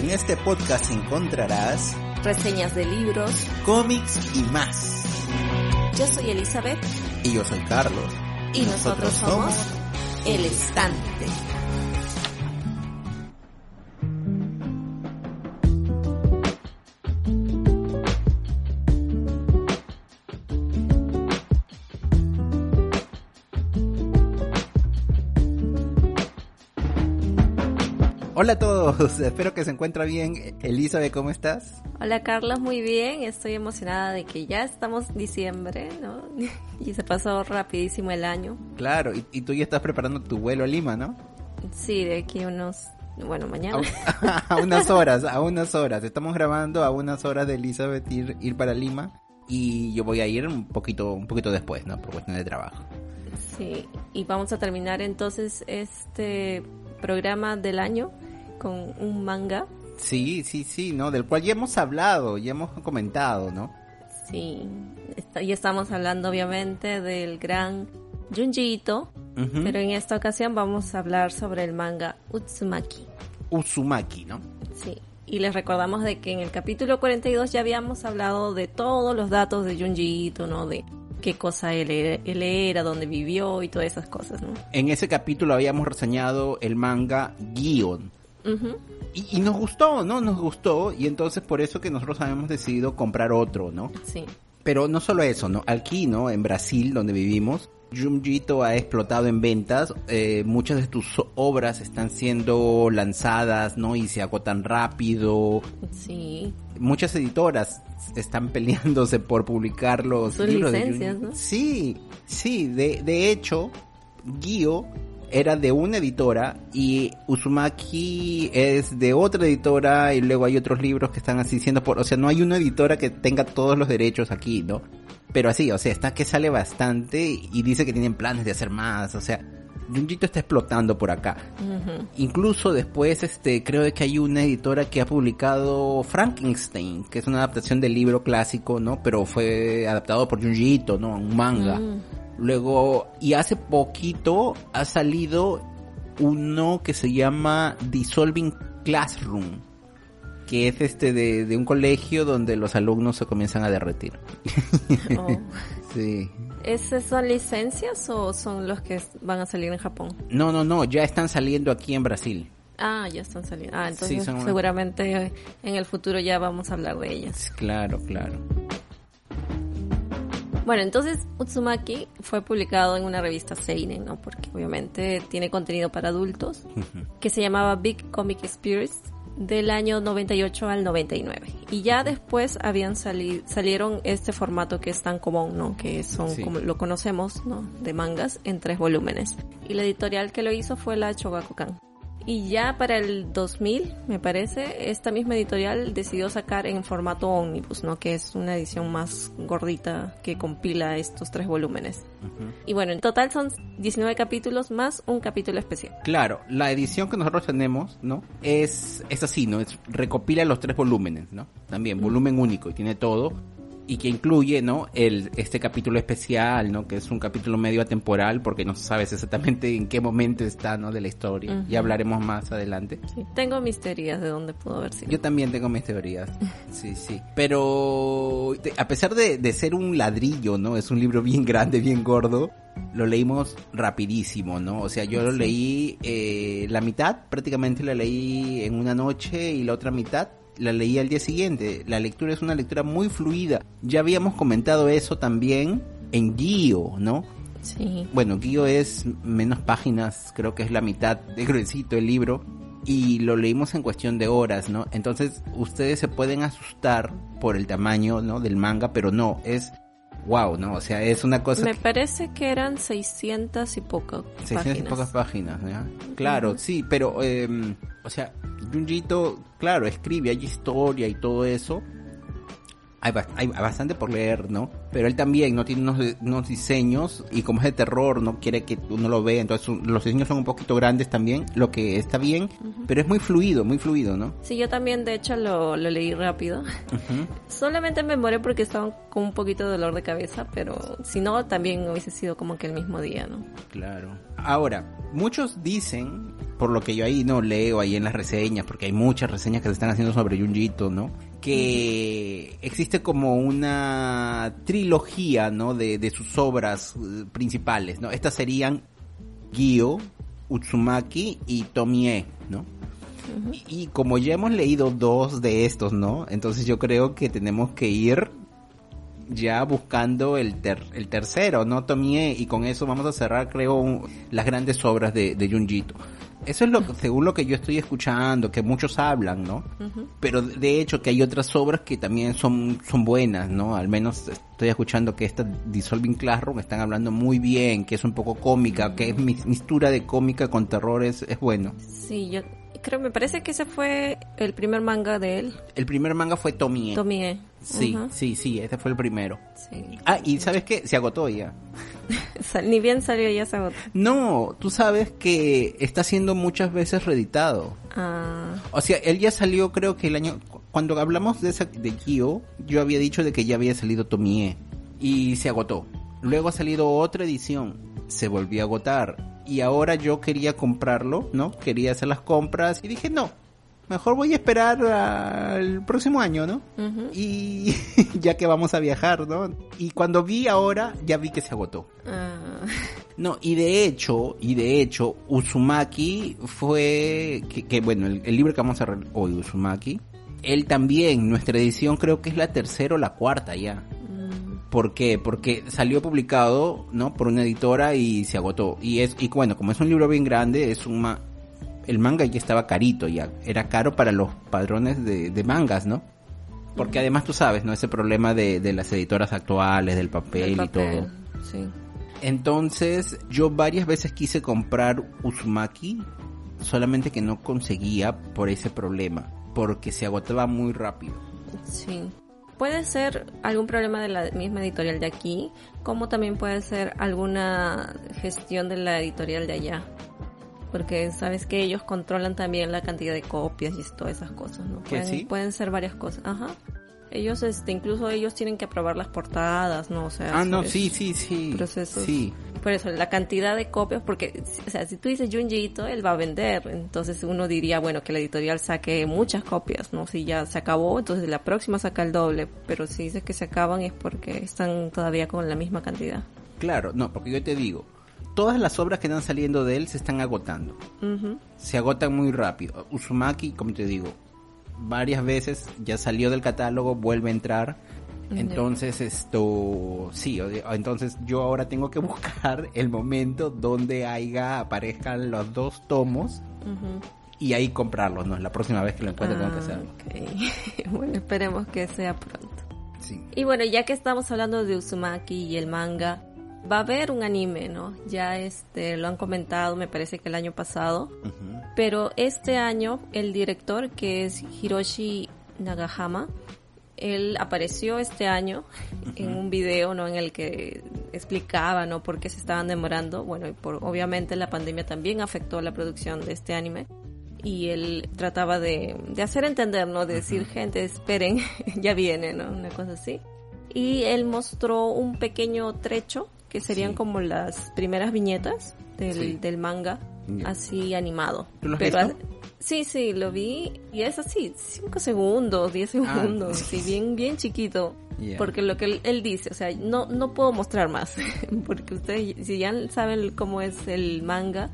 En este podcast encontrarás reseñas de libros, cómics y más. Yo soy Elizabeth. Y yo soy Carlos. Y, nosotros, somos El Estante. Hola a todos, espero que se encuentra bien. Elizabeth, ¿cómo estás? Hola Carlos, muy bien. Estoy emocionada de que ya estamos en diciembre, ¿no? Y se pasó rapidísimo el año. Claro, y, tú ya estás preparando tu vuelo a Lima, ¿no? Sí, de aquí unos, bueno, mañana. A, unas horas, a unas horas. Estamos grabando a unas horas de Elizabeth ir, ir para Lima y yo voy a ir un poquito, un poquito después, ¿no? Por cuestión de trabajo. Sí, y vamos a terminar entonces este programa del año con un manga. Sí, sí, sí, ¿no? Del cual ya hemos hablado, ya hemos comentado, ¿no? Sí, y estamos hablando obviamente del gran Junji Ito, pero en esta ocasión vamos a hablar sobre el manga Utsumaki. Uzumaki, ¿no? Sí, y les recordamos de que en el capítulo 42 ya habíamos hablado de todos los datos de Junji Ito, ¿no? De qué cosa él era, él era, dónde vivió y todas esas cosas, ¿no? En ese capítulo habíamos reseñado el manga Y, nos gustó, ¿no? Nos gustó y entonces por eso que nosotros habíamos decidido comprar otro, ¿no? Sí. Pero no solo eso, ¿no? Aquí, ¿no? En Brasil, donde vivimos, Junjito ha explotado en ventas. Eh, muchas de tus obras están siendo lanzadas, ¿no? Y se agotan rápido. Sí. Muchas editoras están peleándose por publicar los libros licencias, ¿no? Sí, sí. De, de hecho, Gio era de una editora y Uzumaki es de otra editora y luego hay otros libros que están así siendo por, o sea, no hay una editora que tenga todos los derechos aquí, ¿no? Pero así, o sea, está que sale bastante y dice que tienen planes de hacer más, o sea, Junjito está explotando por acá. Incluso después, este, creo que hay una editora que ha publicado Frankenstein, que es una adaptación del libro clásico, ¿no? Pero fue adaptado por Junjito, ¿no? Un manga. Mm. Luego, y hace poquito ha salido uno que se llama Dissolving Classroom, que es este de, un colegio donde los alumnos se comienzan a derretir. Oh. sí. ¿Esas son licencias o son los que van a salir en Japón? No, no, no, ya están saliendo aquí en Brasil. Ah, ya están saliendo. Ah, entonces seguramente en el futuro ya vamos a hablar de ellas. Claro, claro. Bueno, entonces Utsumaki fue publicado en una revista Seinen, ¿no? Porque obviamente tiene contenido para adultos, que se llamaba Big Comic Spirits del año 98 al 99. Y ya después habían salido, salieron este formato que es tan común, ¿no? Que son como lo conocemos, ¿no? De mangas en tres volúmenes. Y la editorial que lo hizo fue la Chogakukan. Y ya para el 2000, me parece, esta misma editorial decidió sacar en formato ómnibus, ¿no? Que es una edición más gordita que compila estos tres volúmenes. Y bueno, en total son 19 capítulos más un capítulo especial. Claro, la edición que nosotros tenemos, ¿no? Es, es así, ¿no? Es, recopila los tres volúmenes, ¿no? También, volumen único y tiene todo y que incluye, ¿no? El, este capítulo especial, ¿no? Que es un capítulo medio atemporal porque no sabes exactamente en qué momento está, ¿no? De la historia. Y hablaremos más adelante. Sí, tengo mis teorías de dónde pudo haber sido. Yo también tengo mis teorías. sí, sí. Pero a pesar de, de ser un ladrillo, ¿no? Es un libro bien grande, bien gordo. Lo leímos rapidísimo, ¿no? O sea, yo lo leí eh, la mitad, prácticamente la leí en una noche y la otra mitad la leí al día siguiente. La lectura es una lectura muy fluida. Ya habíamos comentado eso también en Guío, ¿no? Sí. Bueno, Guío es menos páginas, creo que es la mitad de gruesito el libro. Y lo leímos en cuestión de horas, ¿no? Entonces ustedes se pueden asustar por el tamaño, ¿no? Del manga, pero no, es wow, ¿no? O sea, es una cosa... Me parece que eran 600 y pocas 600 páginas. y pocas páginas, ¿ya? Claro, sí, pero, eh, o sea, Junjito, claro, escribe, hay historia y todo eso, hay, hay, bastante por leer, ¿no? Pero él también no tiene unos, diseños y como es de terror, no quiere que uno lo vea, entonces los diseños son un poquito grandes también, lo que está bien, pero es muy fluido, muy fluido, ¿no? Sí, yo también de hecho lo, lo leí rápido. Solamente me moré porque estaba con un poquito de dolor de cabeza, pero si no, también hubiese sido como que el mismo día, ¿no? Claro. Ahora, muchos dicen, por lo que yo ahí no leo ahí en las reseñas, porque hay muchas reseñas que se están haciendo sobre Junjito, ¿no? Que existe como una trilogía, ¿no? De, sus obras eh, principales, ¿no? Estas serían Gyo, Utsumaki y Tomie, ¿no? y, como ya hemos leído dos de estos, ¿no? Entonces yo creo que tenemos que ir ya buscando el, el tercero, ¿no? Tomie, y con eso vamos a cerrar, creo, las grandes obras de, de Junjito. Eso es lo según lo que yo estoy escuchando, que muchos hablan, ¿no? Pero de hecho que hay otras obras que también son, son buenas, ¿no? Al menos estoy escuchando que esta Dissolving Classroom están hablando muy bien, que es un poco cómica, que es mistura de cómica con terror, es, es bueno. Sí, yo creo, me parece que ese fue el primer manga de él. El primer manga fue Tomie. Tomie. Sí, sí, sí, ese fue el primero. Sí. Ah, y ¿sabes qué? Se agotó ya. Ni bien salió ya se agotó. No, tú sabes que está siendo muchas veces reeditado. Ah. O sea, él ya salió creo que el año... Cuando hablamos de esa, de Kyo, yo había dicho de que ya había salido Tomie y se agotó. Luego ha salido otra edición, se volvió a agotar y ahora yo quería comprarlo, ¿no? Quería hacer las compras y dije, no, mejor voy a esperar al próximo año, ¿no? Y ya que vamos a viajar, ¿no? Y cuando vi ahora, ya vi que se agotó. Ah. No, y de hecho, y de hecho, Uzumaki fue, que, bueno, el, libro que vamos a leer hoy, Uzumaki, él también, nuestra edición creo que es la tercera o la cuarta ya. Mm. ¿Por qué? Porque salió publicado, ¿no? Por una editora y se agotó. Y es, y bueno, como es un libro bien grande, es un, el manga ya estaba carito, ya era caro para los padrones de, mangas, ¿no? Porque además tú sabes, ¿no? Ese problema de, las editoras actuales, del papel, y todo. Sí. Entonces, yo varias veces quise comprar Uzumaki, solamente que no conseguía por ese problema, porque se agotaba muy rápido. Sí. Puede ser algún problema de la misma editorial de aquí, como también puede ser alguna gestión de la editorial de allá porque sabes que ellos controlan también la cantidad de copias y todas esas cosas, ¿no? Pueden, pueden ser varias cosas, ajá. Ellos, este, incluso ellos tienen que aprobar las portadas, ¿no? O sea, ah, no, sí, sí, sí. Procesos. Sí. Por eso, la cantidad de copias, porque, o sea, si tú dices Junjiito, él va a vender. Entonces uno diría, bueno, que la editorial saque muchas copias, ¿no? Si ya se acabó, entonces la próxima saca el doble. Pero si dices que se acaban es porque están todavía con la misma cantidad. Claro, no, porque yo te digo, todas las obras que están saliendo de él se están agotando. Se agotan muy rápido. Uzumaki, como te digo, varias veces ya salió del catálogo, vuelve a entrar. Entonces esto, sí, entonces yo ahora tengo que buscar el momento donde haya, aparezcan los dos tomos y ahí comprarlos, ¿no? La próxima vez que lo encuentre tengo que hacerlo. Ah, bueno, esperemos que sea pronto. Sí. Y bueno, ya que estamos hablando de Uzumaki y el manga, va a haber un anime, ¿no? Ya este lo han comentado, me parece que el año pasado. Pero este año el director que es Hiroshi Nagahama, él apareció este año en un video, ¿no? En el que explicaba, ¿no? Por qué se estaban demorando. Bueno, y por, obviamente la pandemia también afectó la producción de este anime. Y él trataba de, de hacer entender, ¿no? De decir, gente, esperen, ya viene, ¿no? Una cosa así. Y él mostró un pequeño trecho que serían como las primeras viñetas del, del manga, así animado. Pero sí, sí, lo vi y es así, 5 segundos, 10 ah, segundos, sí. bien, bien chiquito. Porque lo que él, dice, o sea, no, no puedo mostrar más, porque ustedes, si ya saben cómo es el manga,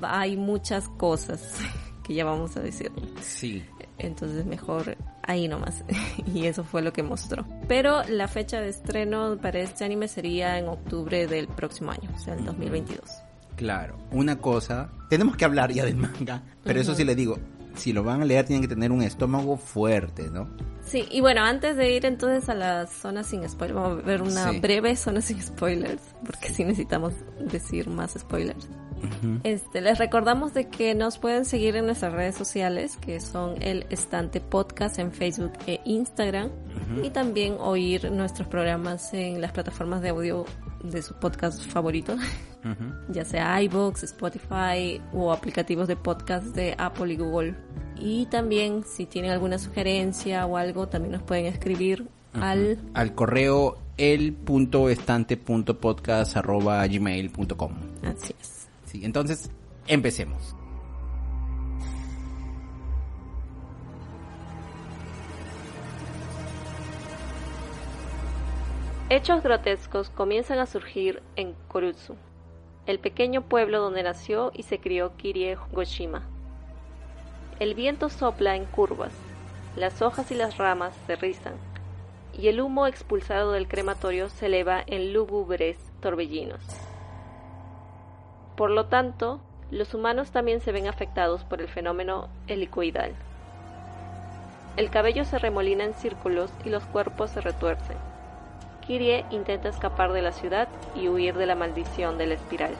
hay muchas cosas que ya vamos a decir. Sí. Entonces mejor ahí nomás. y eso fue lo que mostró. Pero la fecha de estreno para este anime sería en octubre del próximo año, o sea, el 2022. Claro, una cosa, tenemos que hablar ya del manga, pero eso sí le digo, si lo van a leer tienen que tener un estómago fuerte, ¿no? Sí, y bueno, antes de ir entonces a la zona sin spoilers, vamos a ver una Sí. breve zona sin spoilers, porque sí necesitamos decir más spoilers. Este, les recordamos de que nos pueden seguir en nuestras redes sociales, que son el Estante Podcast en Facebook e Instagram, y también oír nuestros programas en las plataformas de audio de su podcast favorito, ya sea iVoox, Spotify o aplicativos de podcast de Apple y Google. Y también si tienen alguna sugerencia o algo, también nos pueden escribir al Al correo el.estante.podcast.gmail.com así es. Entonces, empecemos. Hechos grotescos comienzan a surgir en Korutsu, el pequeño pueblo donde nació y se crió Kirie Goshima. El viento sopla en curvas, las hojas y las ramas se rizan, y el humo expulsado del crematorio se eleva en lúgubres torbellinos. Por lo tanto, los humanos también se ven afectados por el fenómeno helicoidal. El cabello se remolina en círculos y los cuerpos se retuercen. Kirie intenta escapar de la ciudad y huir de la maldición de la espiral.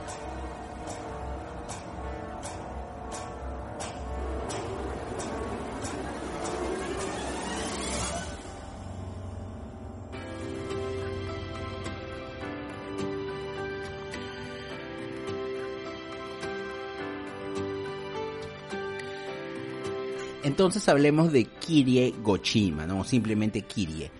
Entonces hablemos de Kirie Gochima, ¿no? Simplemente Kirie.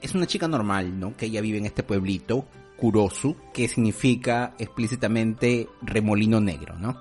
Es una chica normal, ¿no? Que ella vive en este pueblito, Kurosu, que significa explícitamente remolino negro, ¿no?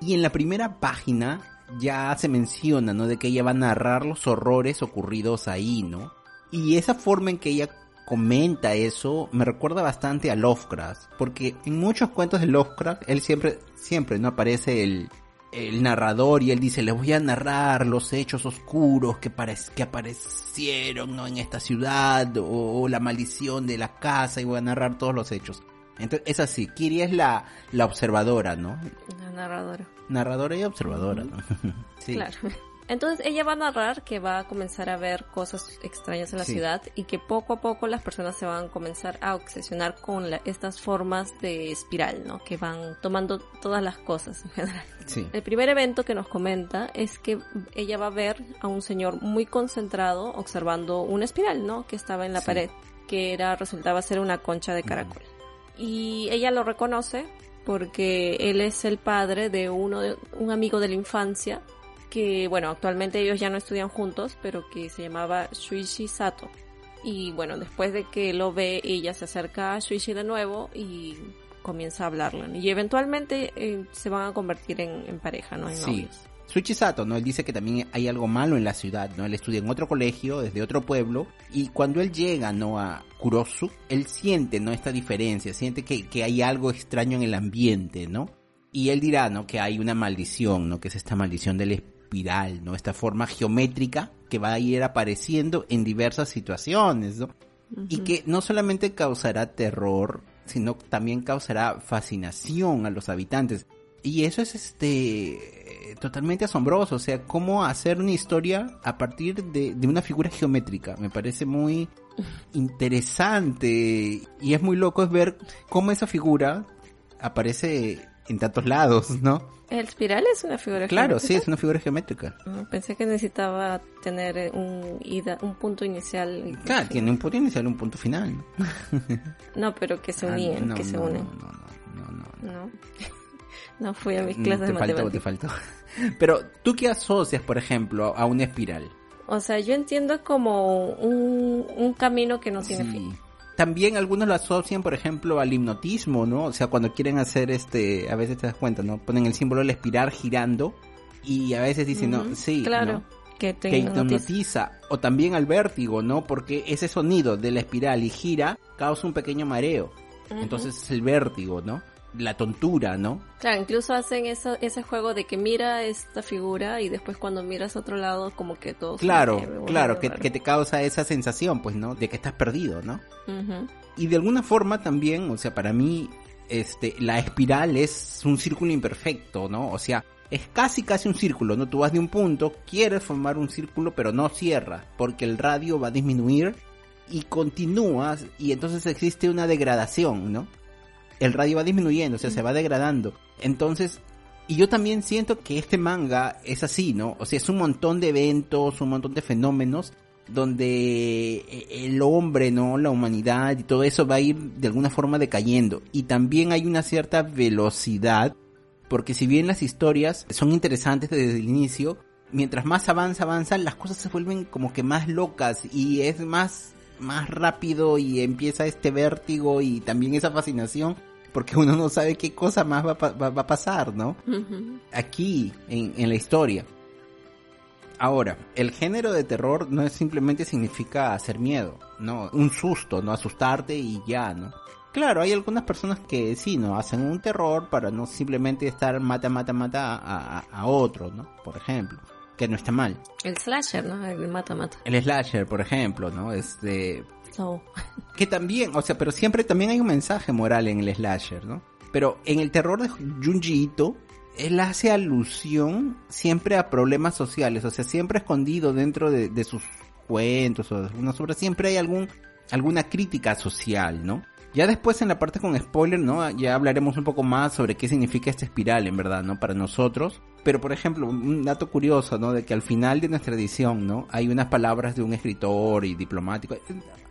Y en la primera página ya se menciona, ¿no? De que ella va a narrar los horrores ocurridos ahí, ¿no? Y esa forma en que ella comenta eso me recuerda bastante a Lovecraft, porque en muchos cuentos de Lovecraft él siempre, siempre, ¿no? Aparece el, el narrador y él dice, les voy a narrar los hechos oscuros que, que aparecieron, ¿no? En esta ciudad o, o la maldición de la casa y voy a narrar todos los hechos. Entonces es así, Kiri es la, la observadora, ¿no? La narradora. Narradora y observadora, ¿no? sí. Claro. Entonces ella va a narrar que va a comenzar a ver cosas extrañas en la Sí. ciudad y que poco a poco las personas se van a comenzar a obsesionar con la- estas formas de espiral, ¿no? Que van tomando todas las cosas en general. Sí. El primer evento que nos comenta es que ella va a ver a un señor muy concentrado observando una espiral, ¿no? Que estaba en la Sí. pared, que era resultaba ser una concha de caracol. Y ella lo reconoce porque él es el padre de uno de un amigo de la infancia que bueno, actualmente ellos ya no estudian juntos, pero que se llamaba Shuichi Sato. Y bueno, después de que lo ve, ella se acerca a Shuichi de nuevo y comienza a hablarle. Y eventualmente eh, se van a convertir en, en pareja, ¿no? En Sí. novios. Suichi Sato, ¿no? Él dice que también hay algo malo en la ciudad, ¿no? Él estudia en otro colegio, desde otro pueblo, y cuando él llega, ¿no? A Kurosu, él siente, ¿no? Esta diferencia, siente que, que hay algo extraño en el ambiente, ¿no? Y él dirá, ¿no? Que hay una maldición, ¿no? Que es esta maldición de la espiral, ¿no? Esta forma geométrica que va a ir apareciendo en diversas situaciones, ¿no? Y que no solamente causará terror, sino también causará fascinación a los habitantes. Y eso es este totalmente asombroso, o sea, cómo hacer una historia a partir de, de una figura geométrica. Me parece muy interesante y es muy loco es ver cómo esa figura aparece en tantos lados, ¿no? El espiral es una figura Claro, sí, geométrica. es una figura geométrica. Ah, Pensé que necesitaba tener eh, un, ida, un punto inicial. Claro, tiene un punto inicial y un punto final. ¿no? Pero que se Ah, unían, no, que se no, unen. No, no, no, no, no. No. Fui a mis Mm, clases te de faltó, te faltó. Pero, ¿tú qué asocias, por ejemplo, a una espiral? O sea, yo entiendo como un, un camino que no tiene Sí. fin. También algunos lo asocian, por ejemplo, al hipnotismo, ¿no? O sea, cuando quieren hacer este, a veces te das cuenta, ¿no? Ponen el símbolo de la espiral girando y a veces dicen, no, sí, Claro, ¿no? que te que hipnotiza. O también al vértigo, ¿no? Porque ese sonido de la espiral y gira causa un pequeño mareo. Entonces es el vértigo, ¿no? La tontura, ¿no? Claro, incluso hacen eso, ese juego de que mira esta figura y después cuando miras a otro lado como que todo se Claro, mueve, claro, que, que te causa esa sensación, pues, ¿no? De que estás perdido, ¿no? Y de alguna forma también, o sea, para mí, este, la espiral es un círculo imperfecto, ¿no? O sea, es casi casi un círculo, ¿no? Tú vas de un punto, quieres formar un círculo, pero no cierra, porque el radio va a disminuir y continúas y entonces existe una degradación, ¿no? El radio va disminuyendo, o sea, se va degradando. Entonces, y yo también siento que este manga es así, ¿no? O sea, es un montón de eventos, un montón de fenómenos donde eh, el hombre, ¿no? La humanidad y todo eso va a ir de alguna forma decayendo. Y también hay una cierta velocidad, porque si bien las historias son interesantes desde el inicio, mientras más avanza, avanza, las cosas se vuelven como que más locas y es más, más rápido y empieza este vértigo y también esa fascinación porque uno no sabe qué cosa más va, va, va a pasar, ¿no? Aquí, en, en la historia. Ahora, el género de terror no es simplemente significa hacer miedo, no, un susto, no asustarte y ya, ¿no? Claro, hay algunas personas que sí, ¿no? Hacen un terror para no simplemente estar mata, mata, mata a, a, a otro, ¿no? Por ejemplo, que no está mal. El slasher, ¿no? El mata, mata. El slasher, por ejemplo, ¿no? Este... So. Que también, o sea, pero siempre también hay un mensaje moral en el slasher, ¿no? Pero en el terror de Junji Ito, él hace alusión siempre a problemas sociales, o sea, siempre escondido dentro de, de sus cuentos o de algunas obras, siempre hay algún, alguna crítica social, ¿no? Ya después en la parte con spoiler, ¿no? Ya hablaremos un poco más sobre qué significa esta espiral, en verdad, ¿no? Para nosotros. Pero, por ejemplo, un dato curioso, ¿no? De que al final de nuestra edición, ¿no? Hay unas palabras de un escritor y diplomático.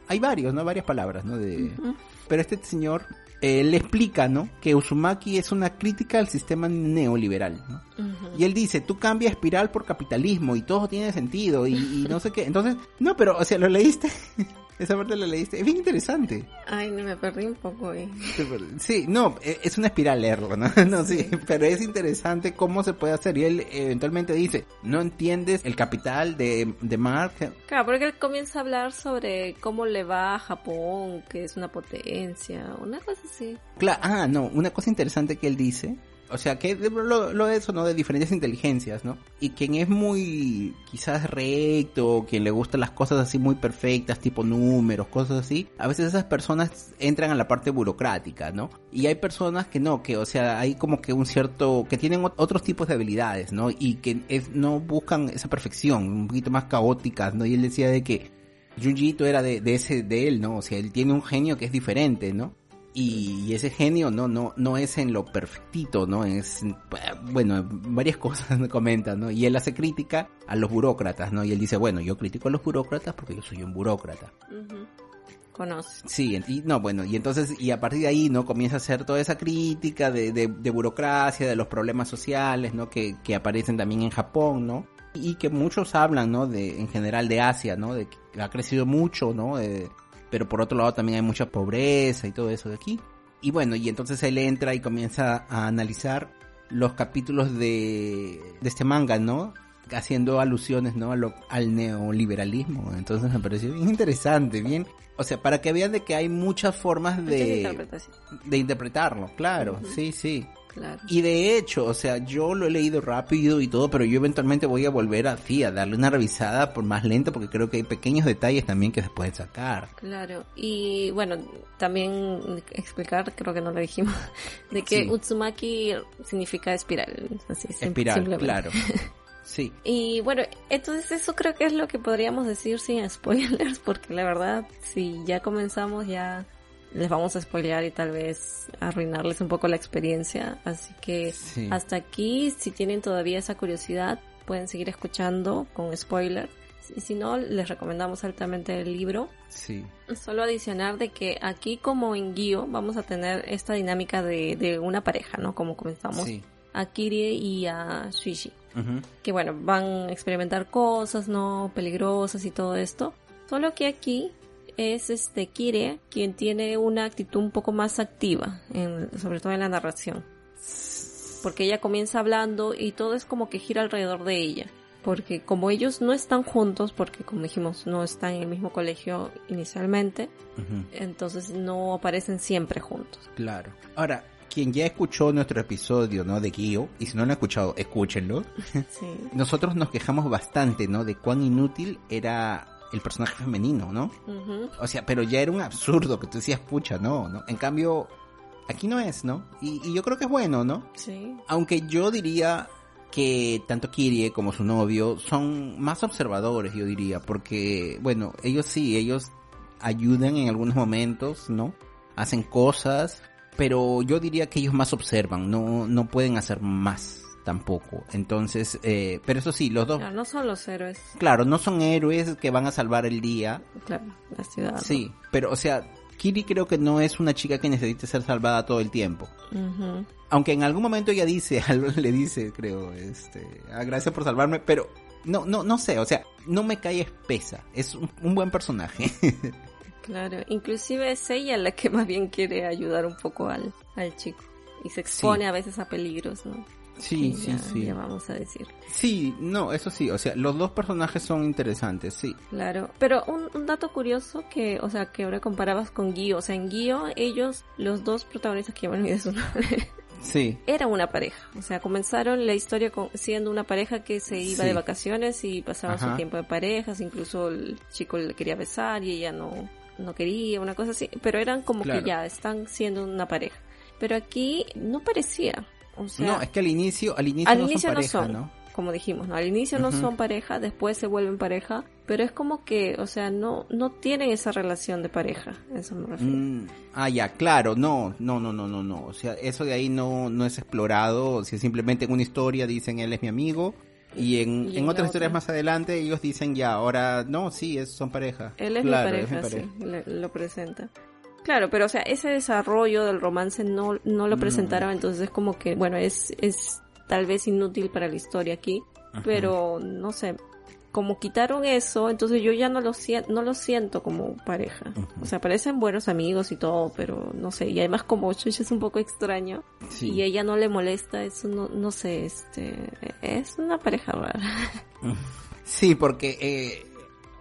Hay varios, ¿no? Varias palabras, ¿no? De... Uh -huh. Pero este señor eh, le explica, ¿no? Que Uzumaki es una crítica al sistema neoliberal, ¿no? Uh -huh. Y él dice, tú cambias espiral por capitalismo y todo tiene sentido y, y no sé qué. Entonces, no, pero, o sea, lo leíste. Esa parte la leíste. Es bien interesante. Ay, no me perdí un poco ahí. Sí, no, e, es una espiral leerlo, ¿no? No, sí, sí, pero es interesante cómo se puede hacer. Y él eventualmente dice, no entiendes el capital de, de Mark. Claro, porque él comienza a hablar sobre cómo le va a Japón, que es una potencia, una cosa así. Claro, ah, no, una cosa interesante que él dice o sea, que lo, lo eso, ¿no? De diferentes inteligencias, ¿no? Y quien es muy, quizás recto, quien le gustan las cosas así muy perfectas, tipo números, cosas así, a veces esas personas entran a la parte burocrática, ¿no? Y hay personas que no, que, o sea, hay como que un cierto, que tienen otros tipos de habilidades, ¿no? Y que no buscan esa perfección, un poquito más caóticas, ¿no? Y él decía de que Junjito era de, de ese, de él, ¿no? O sea, él tiene un genio que es diferente, ¿no? Y ese genio no no no es en lo perfectito no es bueno varias cosas me comentan no y él hace crítica a los burócratas no y él dice bueno yo critico a los burócratas porque yo soy un burócrata uh -huh. conoce. Sí y no bueno y entonces y a partir de ahí no comienza a hacer toda esa crítica de, de, de burocracia de los problemas sociales no que, que aparecen también en Japón no y que muchos hablan no de en general de Asia no de que ha crecido mucho no de, pero por otro lado también hay mucha pobreza y todo eso de aquí. Y bueno, y entonces él entra y comienza a analizar los capítulos de, de este manga, ¿no? Haciendo alusiones, ¿no? A lo, al neoliberalismo. Entonces me pareció bien interesante, bien... O sea, para que vean de que hay muchas formas de, de interpretarlo, claro, uh -huh. sí, sí. Claro. Y de hecho, o sea, yo lo he leído rápido y todo, pero yo eventualmente voy a volver así, a darle una revisada por más lento, porque creo que hay pequeños detalles también que se pueden sacar. Claro, y bueno, también explicar, creo que no lo dijimos, de que sí. Utsumaki significa espiral. Así, espiral, claro. Sí. Y bueno, entonces eso creo que es lo que podríamos decir sin spoilers, porque la verdad, si ya comenzamos ya les vamos a spoilear y tal vez arruinarles un poco la experiencia. Así que sí. hasta aquí, si tienen todavía esa curiosidad, pueden seguir escuchando con spoiler. Y si no, les recomendamos altamente el libro. Sí. Solo adicionar de que aquí como en Guío vamos a tener esta dinámica de, de una pareja, ¿no? Como comenzamos. Sí. A Kirie y a Shuichi. Uh -huh. Que bueno, van a experimentar cosas, ¿no? Peligrosas y todo esto. Solo que aquí es este Kire quien tiene una actitud un poco más activa, en, sobre todo en la narración. Porque ella comienza hablando y todo es como que gira alrededor de ella. Porque como ellos no están juntos, porque como dijimos, no están en el mismo colegio inicialmente, uh -huh. entonces no aparecen siempre juntos. Claro. Ahora, quien ya escuchó nuestro episodio, ¿no? De Kyo, y si no lo han escuchado, escúchenlo. Sí. Nosotros nos quejamos bastante, ¿no? De cuán inútil era el personaje femenino, ¿no? Uh -huh. O sea, pero ya era un absurdo que tú decías, pucha, no, ¿no? En cambio, aquí no es, ¿no? Y, y yo creo que es bueno, ¿no? Sí. Aunque yo diría, que tanto Kirie como su novio son más observadores, yo diría, porque, bueno, ellos sí, ellos ayudan en algunos momentos, ¿no? Hacen cosas, pero yo diría que ellos más observan, no, no pueden hacer más tampoco. Entonces, eh, pero eso sí, los dos... Claro, no son los héroes. Claro, no son héroes que van a salvar el día. Claro, la ciudad. Sí, pero o sea, Kiri creo que no es una chica que necesite ser salvada todo el tiempo. Aunque en algún momento ella dice, algo le dice, creo, este, ah, gracias por salvarme, pero no, no, no sé, o sea, no me cae espesa. Es un, un buen personaje. Claro, inclusive es ella la que más bien quiere ayudar un poco al, al chico. Y se expone Sí. a veces a peligros, ¿no? sí, sí, ya- sí. ya vamos a decir. Sí, no, eso sí, o sea, los dos personajes son interesantes, sí. Claro, pero un, un dato curioso que, o sea, que ahora comparabas con Guío, o sea, en Guío ellos, los dos protagonistas que olvidé su nombre, Sí, eran una pareja, o sea, comenzaron la historia con- siendo una pareja que se iba Sí. de vacaciones y pasaba Ajá. su tiempo de parejas, incluso el chico le quería besar y ella no, no quería, una cosa así, pero eran como Claro. que ya están siendo una pareja. Pero aquí no parecía, o sea, no, es que al inicio, al inicio al no inicio son no pareja, son, ¿no? como dijimos, ¿no? Al inicio no son pareja, después se vuelven pareja, pero es como que, o sea, no, no tienen esa relación de pareja, eso me refiero. Mm, ah, ya, claro, no, no, no, no, no, no. O sea, eso de ahí no, no es explorado. O sea, simplemente en una historia dicen él es mi amigo. Y en, Y en otras historias otra. más adelante ellos dicen ya, ahora no, sí, es, son pareja. Él es Claro, mi pareja, sí, le- lo presenta. Claro, pero o sea, ese desarrollo del romance no, no lo presentaron, entonces es como que, bueno, es, es tal vez inútil para la historia aquí, Ajá. pero no sé, como quitaron eso, entonces yo ya no lo siento, no lo siento como pareja. O sea, parecen buenos amigos y todo, pero no sé, y además como Chucha es un poco extraño Sí. y ella no le molesta, eso no, no sé, este, es una pareja rara. Sí, porque, eh,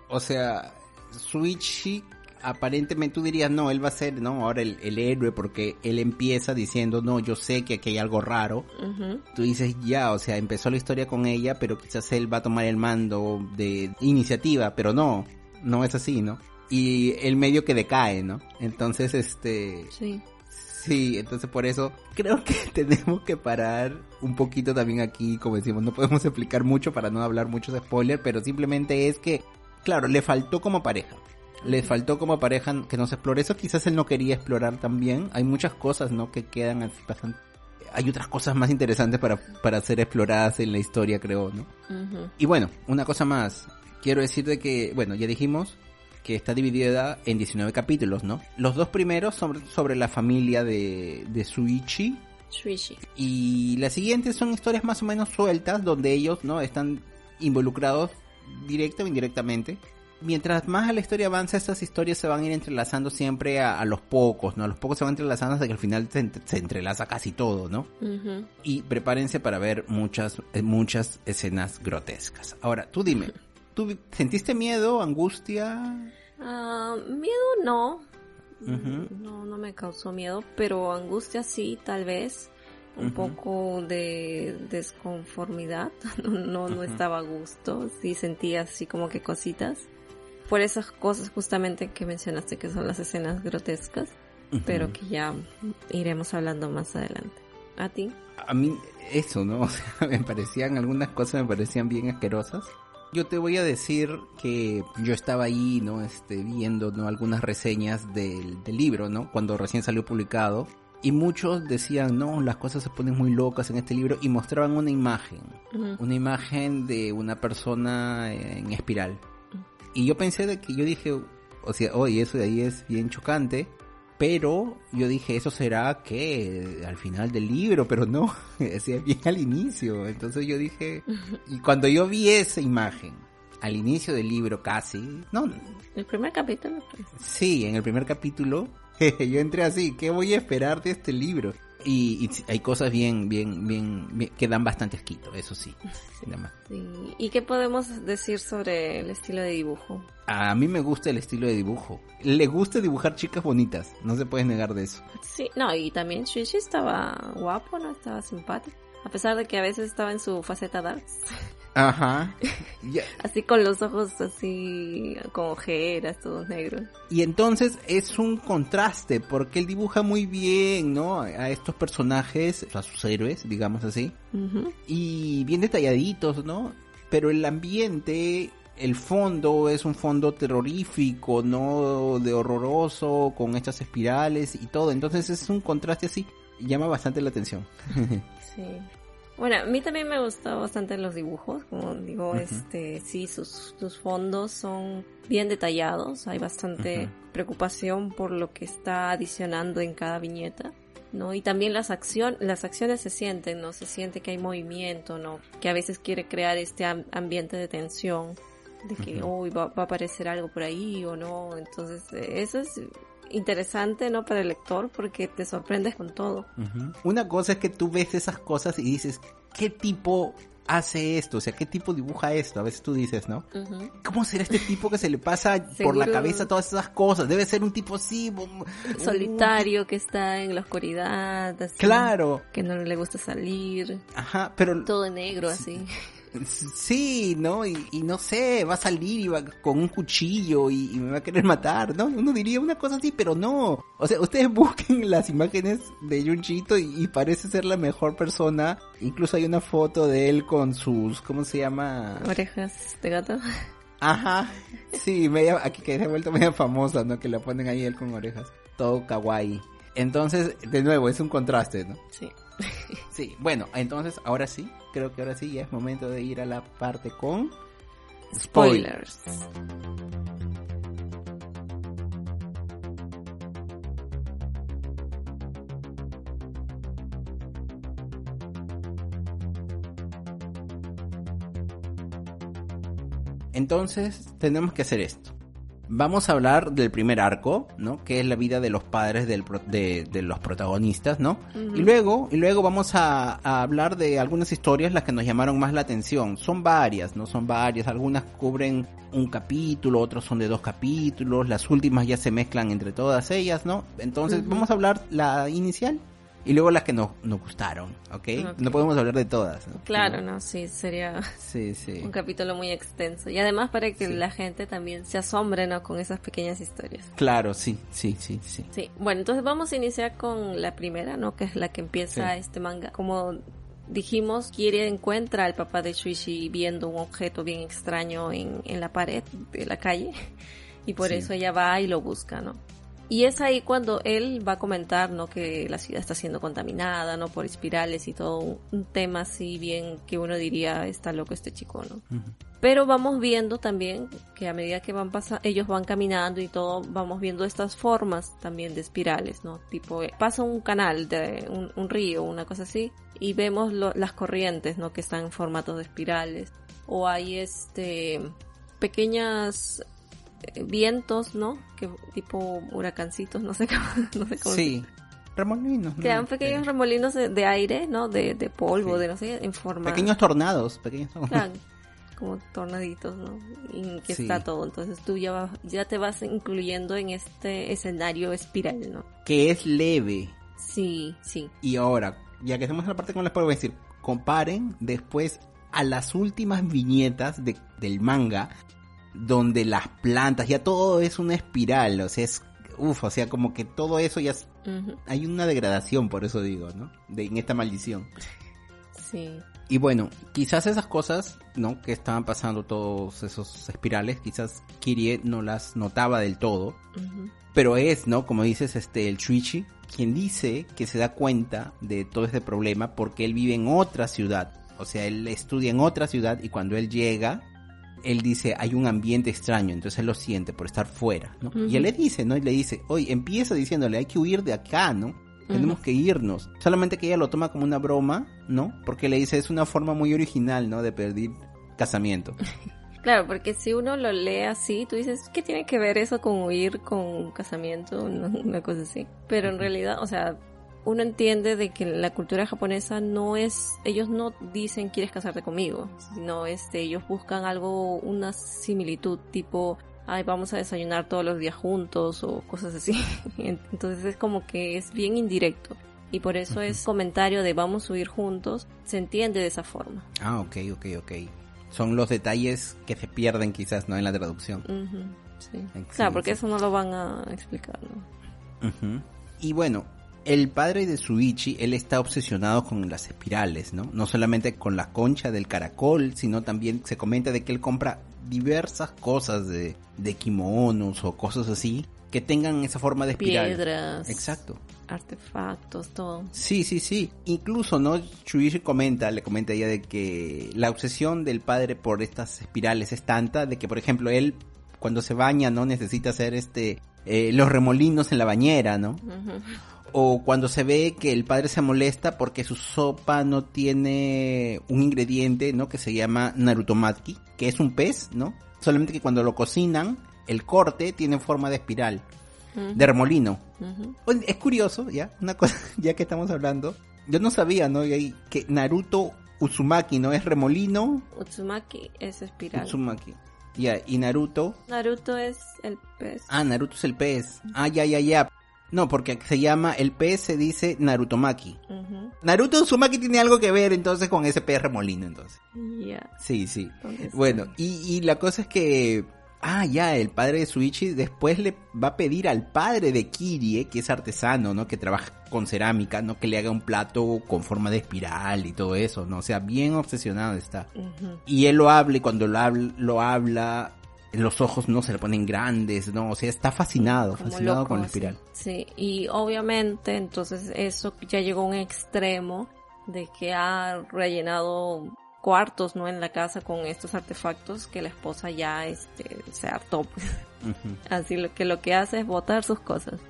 o sea, Suichi aparentemente tú dirías, no, él va a ser, no, ahora el, el héroe porque él empieza diciendo, no, yo sé que aquí hay algo raro. Ujú. Tú dices, ya, o sea, empezó la historia con ella, pero quizás él va a tomar el mando de iniciativa, pero no, no es así, ¿no? Y el medio que decae, ¿no? Entonces, este, Sí. sí, entonces por eso creo que tenemos que parar un poquito también aquí, como decimos, no podemos explicar mucho para no hablar muchos spoilers, pero simplemente es que, claro, le faltó como pareja. Le faltó como pareja que no se explore. Eso quizás él no quería explorar también. Hay muchas cosas, ¿no? Que quedan así bastante... Hay otras cosas más interesantes para, para ser exploradas en la historia, creo, ¿no? Y bueno, una cosa más. Quiero decirte que, bueno, ya dijimos que está dividida en 19 capítulos, ¿no? Los dos primeros son sobre la familia de, de Suichi. Shuichi. Y las siguientes son historias más o menos sueltas, donde ellos, ¿no? Están involucrados directa o indirectamente. Mientras más la historia avanza, estas historias se van a ir entrelazando siempre a, a los pocos, ¿no? A los pocos se van entrelazando hasta que al final se, ent- se entrelaza casi todo, ¿no? Y prepárense para ver muchas eh, muchas escenas grotescas. Ahora, tú dime, ¿tú sentiste miedo, angustia? Ah, miedo no. No, no me causó miedo, pero angustia sí, tal vez. Un poco de desconformidad. No, no, no estaba a gusto. Sí sentía así como que cositas. Por esas cosas justamente que mencionaste que son las escenas grotescas, pero que ya iremos hablando más adelante. ¿A ti? a mí eso, ¿no? O sea, me parecían algunas cosas me parecían bien asquerosas. Yo te voy a decir que yo estaba ahí, ¿no? Este, viendo, ¿no? Algunas reseñas del, del libro, ¿no? Cuando recién salió publicado. Y muchos decían, no, las cosas se ponen muy locas en este libro y mostraban una imagen. Ujú. una imagen de una persona en espiral. Y yo pensé de que yo dije, o sea, oye, eso de ahí es bien chocante, pero yo dije, eso será que al final del libro, pero no, es bien al inicio. Entonces yo dije, y cuando yo vi esa imagen, al inicio del libro casi, no, El primer capítulo. pues. sí, en el primer capítulo, yo entré así, ¿qué voy a esperar de este libro? Y, y hay cosas bien, bien, bien, bien- que dan bastante asquito, eso sí. nada más. Sí. ¿Y qué podemos decir sobre el estilo de dibujo? A mí me gusta el estilo de dibujo. Le gusta dibujar chicas bonitas, no se puede negar de eso. Sí, no, y también Shuichi estaba guapo, ¿no? Estaba simpático. A pesar de que a veces estaba en su faceta darks. Ajá. Así con los ojos así, con ojeras, todos negros. Y entonces es un contraste porque él dibuja muy bien, ¿no? A estos personajes, a sus héroes, digamos así. Y bien detalladitos, ¿no? Pero el ambiente, el fondo es un fondo terrorífico, ¿no? De horroroso, con estas espirales y todo. Entonces es un contraste así, llama bastante la atención. Sí. Bueno, a mí también me gustó bastante los dibujos, como digo, este, sí, sus, sus fondos son bien detallados, hay bastante preocupación por lo que está adicionando en cada viñeta, ¿no? Y también las acción, las acciones se sienten, ¿no? Se siente que hay movimiento, ¿no? Que a veces quiere crear este am- ambiente de tensión, de que, uy, va, va a aparecer algo por ahí o no, entonces eh, eso es interesante, ¿no? Para el lector porque te sorprendes con todo. Una cosa es que tú ves esas cosas y dices, ¿qué tipo hace esto? O sea, ¿qué tipo dibuja esto? A veces tú dices, ¿no? Ujú. ¿Cómo será este tipo que se le pasa por la cabeza todas esas cosas? Debe ser un tipo así, solitario que está en la oscuridad, así, Claro, que no le gusta salir, ajá, pero todo negro así. Sí, ¿no? Y, y no sé, va a salir y va con un cuchillo y, y me va a querer matar, ¿no? Uno diría una cosa así, pero no. O sea, ustedes busquen las imágenes de Junchito y, y parece ser la mejor persona. Incluso hay una foto de él con sus, ¿cómo se llama? Orejas de gato. Ajá. Sí, media, aquí que se ha vuelto media famosa, ¿no? Que la ponen ahí él con orejas. Todo kawaii. Entonces, de nuevo, es un contraste, ¿no? Sí. Sí, bueno, entonces ahora sí, creo que ahora sí ya es momento de ir a la parte con Spoilers. Entonces, tenemos que hacer esto. Vamos a hablar del primer arco, ¿no? Que es la vida de los padres del pro- de, de los protagonistas, ¿no? Y luego, y luego vamos a, a hablar de algunas historias las que nos llamaron más la atención. Son varias, ¿no? Son varias. Algunas cubren un capítulo, otros son de dos capítulos. Las últimas ya se mezclan entre todas ellas, ¿no? Entonces, vamos a hablar la inicial y luego las que nos, nos gustaron, ¿ok? Ok. No podemos hablar de todas. ¿no? Claro, no, sí, sería Sí, sí. un capítulo muy extenso. Y además para que Sí. la gente también se asombre, ¿no? Con esas pequeñas historias. Claro, sí, sí, sí, sí. Sí, bueno, entonces vamos a iniciar con la primera, ¿no? Que es la que empieza este manga. Como dijimos, quiere encuentra al papá de Shuichi viendo un objeto bien extraño en, en la pared de la calle. Y por eso ella va y lo busca, ¿no? Y es ahí cuando él va a comentar, ¿no? Que la ciudad está siendo contaminada, ¿no? Por espirales y todo un, un tema así bien que uno diría, está loco este chico, ¿no? Ujú. Pero vamos viendo también que a medida que van pasando, ellos van caminando y todo, vamos viendo estas formas también de espirales, ¿no? Tipo, eh, pasa un canal de un, un río, una cosa así, y vemos lo- las corrientes, ¿no? Que están en formatos de espirales. O hay este, pequeñas vientos, ¿no? Que tipo huracancitos, no sé cómo, no sé cómo Sí. Remolinos. ¿no? Quedan pequeños remolinos de, de aire, ¿no? De, de polvo, Sí. de no sé, en forma... Pequeños tornados, pequeños tornados. Claro, como tornaditos, ¿no? Y que Sí. está todo. Entonces tú ya, vas- ya te vas incluyendo en este escenario espiral, ¿no? Que es leve. Sí, sí. Y ahora, ya que estamos en la parte con las puedo decir, comparen después a las últimas viñetas de, del manga, donde las plantas, ya todo es una espiral, o sea, es, uff, o sea, como que todo eso ya es- hay una degradación, por eso digo, ¿no? De, en esta maldición. Sí. Y bueno, quizás esas cosas, ¿no? Que estaban pasando todos esos espirales, quizás Kirie no las notaba del todo, pero es, ¿no? Como dices, este, el Shuichi, quien dice que se da cuenta de todo este problema porque él vive en otra ciudad. O sea, él estudia en otra ciudad y cuando él llega, él dice, hay un ambiente extraño, entonces él lo siente por estar fuera, ¿no? Y él le dice, ¿no? Y le dice, oye, empieza diciéndole, hay que huir de acá, ¿no? Tenemos que irnos. Solamente que ella lo toma como una broma, ¿no? Porque le dice, es una forma muy original, ¿no? De pedir casamiento. Claro, porque si uno lo lee así, tú dices, ¿qué tiene que ver eso con huir, con un casamiento, una, cosa así? Pero en realidad, o sea, uno entiende de que la cultura japonesa no es, ellos no dicen quieres casarte conmigo, sino este, ellos buscan algo, una similitud, tipo, ay, vamos a desayunar todos los días juntos o cosas así. Entonces es como que es bien indirecto. Y por eso es comentario de vamos a huir juntos, se entiende de esa forma. Ah, ok, ok, ok. Son los detalles que se pierden quizás, ¿no? En la traducción. Ujú, sí. Sí, Claro, porque eso no lo van a explicar, ¿no? Ujú. Y bueno, el padre de Suichi, él está obsesionado con las espirales, ¿no? No solamente con la concha del caracol, sino también se comenta de que él compra diversas cosas de, de kimonos o cosas así que tengan esa forma de espiral. Piedras, Exacto. artefactos, todo. Sí, sí, sí. Incluso, ¿no? Shuichi comenta, le comenta ella de que la obsesión del padre por estas espirales es tanta de que, por ejemplo, él cuando se baña, ¿no? Necesita hacer este, eh, los remolinos en la bañera, ¿no? O cuando se ve que el padre se molesta porque su sopa no tiene un ingrediente, ¿no? Que se llama narutomaki, que es un pez, ¿no? Solamente que cuando lo cocinan, el corte tiene forma de espiral, de remolino. Oye, Es curioso, ya, una cosa, ya que estamos hablando. Yo no sabía, ¿no? Que Naruto Uzumaki, ¿no? Es remolino Utsumaki es espiral. Uzumaki. Ya, y Naruto. Naruto es el pez. Ah, Naruto es el pez. Ah, ya, ya, ya. No, porque se llama, el pez se dice Narutomaki. Ujú. Naruto Uzumaki tiene algo que ver entonces con ese pez remolino, entonces. Ya. Sí, sí. Bueno, y, y la cosa es que... Ah, ya, el padre de Suichi después le va a pedir al padre de Kirie, que es artesano, ¿no? Que trabaja con cerámica, ¿no? Que le haga un plato con forma de espiral y todo eso, ¿no? O sea, bien obsesionado está. Y él lo habla y cuando lo habla, lo habla los ojos no se le ponen grandes, ¿no? O sea, está fascinado, Como fascinado loco, con la espiral. Sí, y obviamente entonces eso ya llegó a un extremo de que ha rellenado cuartos, ¿no? En la casa con estos artefactos que la esposa ya, este, se hartó, pues. Así lo que lo que hace es botar sus cosas.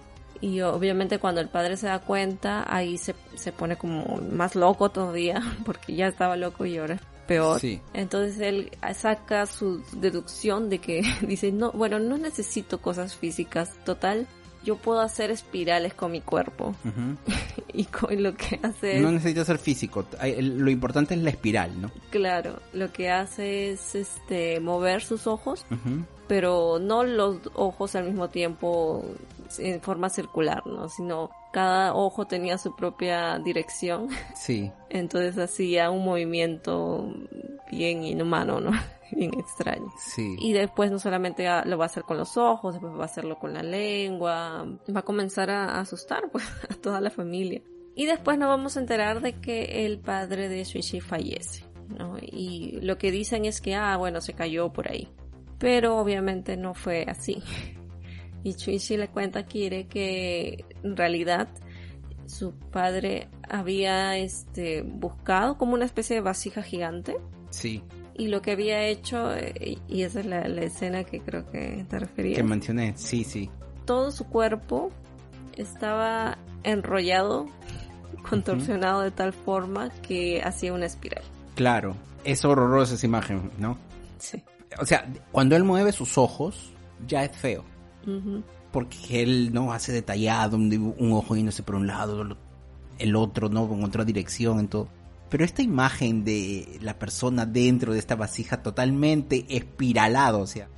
Y obviamente cuando el padre se da cuenta, ahí se, se pone como más loco todavía, porque ya estaba loco y ahora peor. Sí. Entonces él saca su deducción de que dice, no, bueno, no necesito cosas físicas, total, yo puedo hacer espirales con mi cuerpo. Y con lo que hace es, No necesita ser físico, lo importante es la espiral, ¿no? claro, lo que hace es este mover sus ojos, pero no los ojos al mismo tiempo en forma circular, ¿no? Sino cada ojo tenía su propia dirección, Sí, entonces hacía un movimiento bien inhumano, ¿no? Bien extraño. sí. Y después no solamente a- lo va a hacer con los ojos, después va a hacerlo con la lengua, va a comenzar a a asustar pues a toda la familia. Y después nos vamos a enterar de que el padre de Shuichi fallece, ¿no? Y lo que dicen es que, ah, bueno, se cayó por ahí. Pero obviamente no fue así. Y Shuichi le cuenta a Kire que en realidad su padre había este buscado como una especie de vasija gigante Sí, y lo que había hecho, y esa es la, la escena que creo que te referías, que mencioné, sí, sí. todo su cuerpo estaba enrollado, contorsionado de tal forma que hacía una espiral. Claro, es horrorosa esa imagen, ¿no? Sí. O sea, cuando él mueve sus ojos, ya es feo. Porque él no hace detallado un, un ojo yéndose por un lado, lo- el otro, ¿no? En otra dirección, en todo. Pero esta imagen de la persona dentro de esta vasija totalmente espiralado, o sea.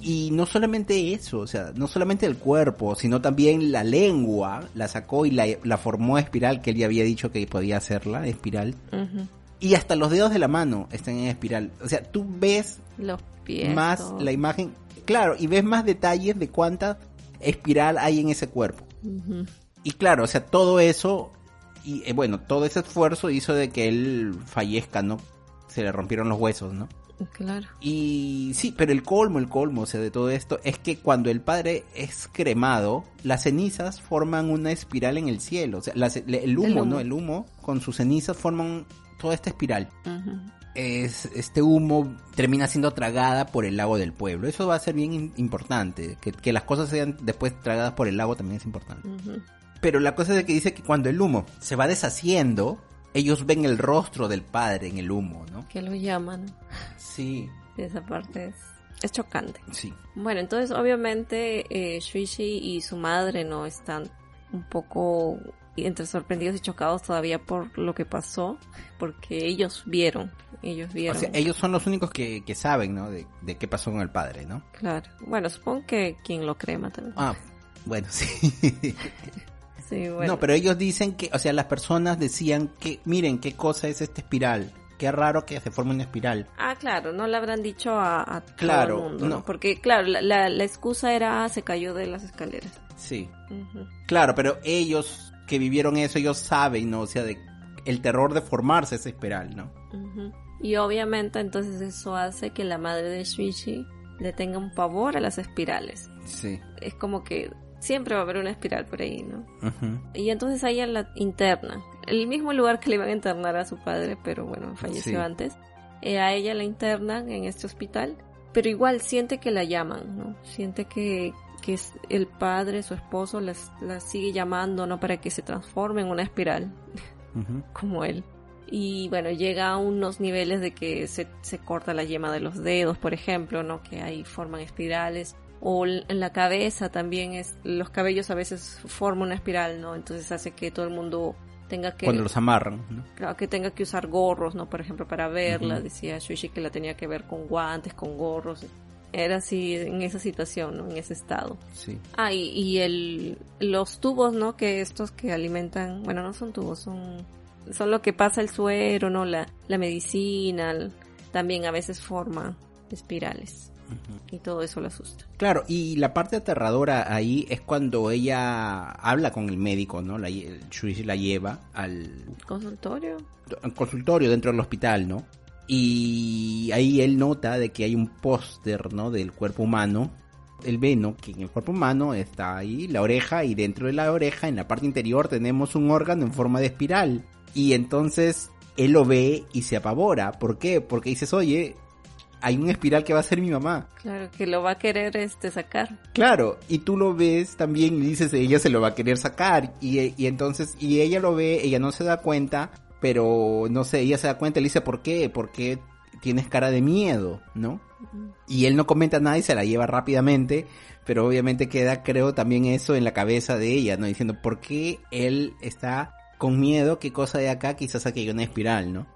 Y no solamente eso, o sea, no solamente el cuerpo, sino también la lengua, la sacó y la, la formó espiral, que él ya había dicho que podía hacerla, espiral. Y hasta los dedos de la mano están en espiral. O sea, tú ves Los pies. más todo. la imagen, claro, y ves más detalles de cuánta espiral hay en ese cuerpo. Y claro, o sea, todo eso, y eh, bueno, todo ese esfuerzo hizo de que él fallezca, ¿no? Se le rompieron los huesos, ¿no? Claro. Y sí, pero el colmo, el colmo, o sea, de todo esto, es que cuando el padre es cremado, las cenizas forman una espiral en el cielo. O sea, las- el humo, El humo. ¿no? El humo, con sus cenizas forman toda esta espiral. Ujú. Es, este humo termina siendo tragada por el lago del pueblo. Eso va a ser bien importante. Que, que las cosas sean después tragadas por el lago también es importante. Pero la cosa es que dice que cuando el humo se va deshaciendo, ellos ven el rostro del padre en el humo, ¿no? Que lo llaman. Sí, Esa parte es, es chocante. sí. Bueno, entonces obviamente eh, Shuichi y su madre no están un poco entre sorprendidos y chocados todavía por lo que pasó, porque ellos vieron, ellos O vieron. sea, ellos son los únicos que, que saben, ¿no? De, de qué pasó con el padre, ¿no? Claro. Bueno, supongo que quien lo crema también. Ah, bueno, sí. sí, bueno. No, pero ellos dicen que, o sea, las personas decían que, miren qué cosa es esta espiral, qué raro que se forme una espiral. Ah, claro, no le habrán dicho a, a Claro, todo el mundo, ¿no? no. Porque, claro, la, la, la excusa era, ah, se cayó de las escaleras. Sí. Claro, pero ellos que vivieron eso, ellos saben, ¿no? O sea, de el terror de formarse esa espiral, ¿no? Y obviamente entonces eso hace que la madre de Shuichi le tenga un pavor a las espirales. Sí. Es como que siempre va a haber una espiral por ahí, ¿no? Y entonces a ella la interna. El mismo lugar que le iban a internar a su padre, pero bueno, falleció Sí. antes. Eh, a ella la internan en este hospital, pero igual siente que la llaman, ¿no? Siente que, que es el padre, su esposo, las- la sigue llamando, ¿no? Para que se transforme en una espiral, como él. Y bueno, llega a unos niveles de que se, se corta la yema de los dedos, por ejemplo, ¿no? Que ahí forman espirales. O en la cabeza también es, los cabellos a veces forman una espiral, ¿no? Entonces hace que todo el mundo tenga que, Cuando los amarran, ¿no? claro, que tenga que usar gorros, ¿no? Por ejemplo, para verla. Decía Shuichi que la tenía que ver con guantes, con gorros. Era así en esa situación, ¿no? En ese estado. Sí. Ah, y, y el, los tubos, ¿no? Que estos que alimentan, bueno, no son tubos, son, son lo que pasa el suero, ¿no? La, la medicina, el- también a veces forma espirales. Y todo eso lo asusta. Claro, y la parte aterradora ahí es cuando ella habla con el médico, ¿no? La, Shuichi la lleva al, ¿Consultorio? al consultorio dentro del hospital, ¿no? Y ahí él nota de que hay un póster, ¿no? Del cuerpo humano. Él ve, ¿no? Que en el cuerpo humano está ahí la oreja y dentro de la oreja, en la parte interior, tenemos un órgano en forma de espiral. Y entonces él lo ve y se apavora. ¿Por qué? Porque dices, oye, hay un espiral que va a ser mi mamá. Claro, que lo va a querer este sacar. Claro, y tú lo ves también y dices, ella se lo va a querer sacar. Y, y entonces, y ella lo ve, ella no se da cuenta, pero no sé, ella se da cuenta y le dice, ¿por qué? Porque tienes cara de miedo, ¿no? Y él no comenta nada y se la lleva rápidamente, pero obviamente queda, creo, también eso en la cabeza de ella, ¿no? Diciendo, ¿por qué él está con miedo? ¿Qué cosa de acá? Quizás aquí hay una espiral, ¿no?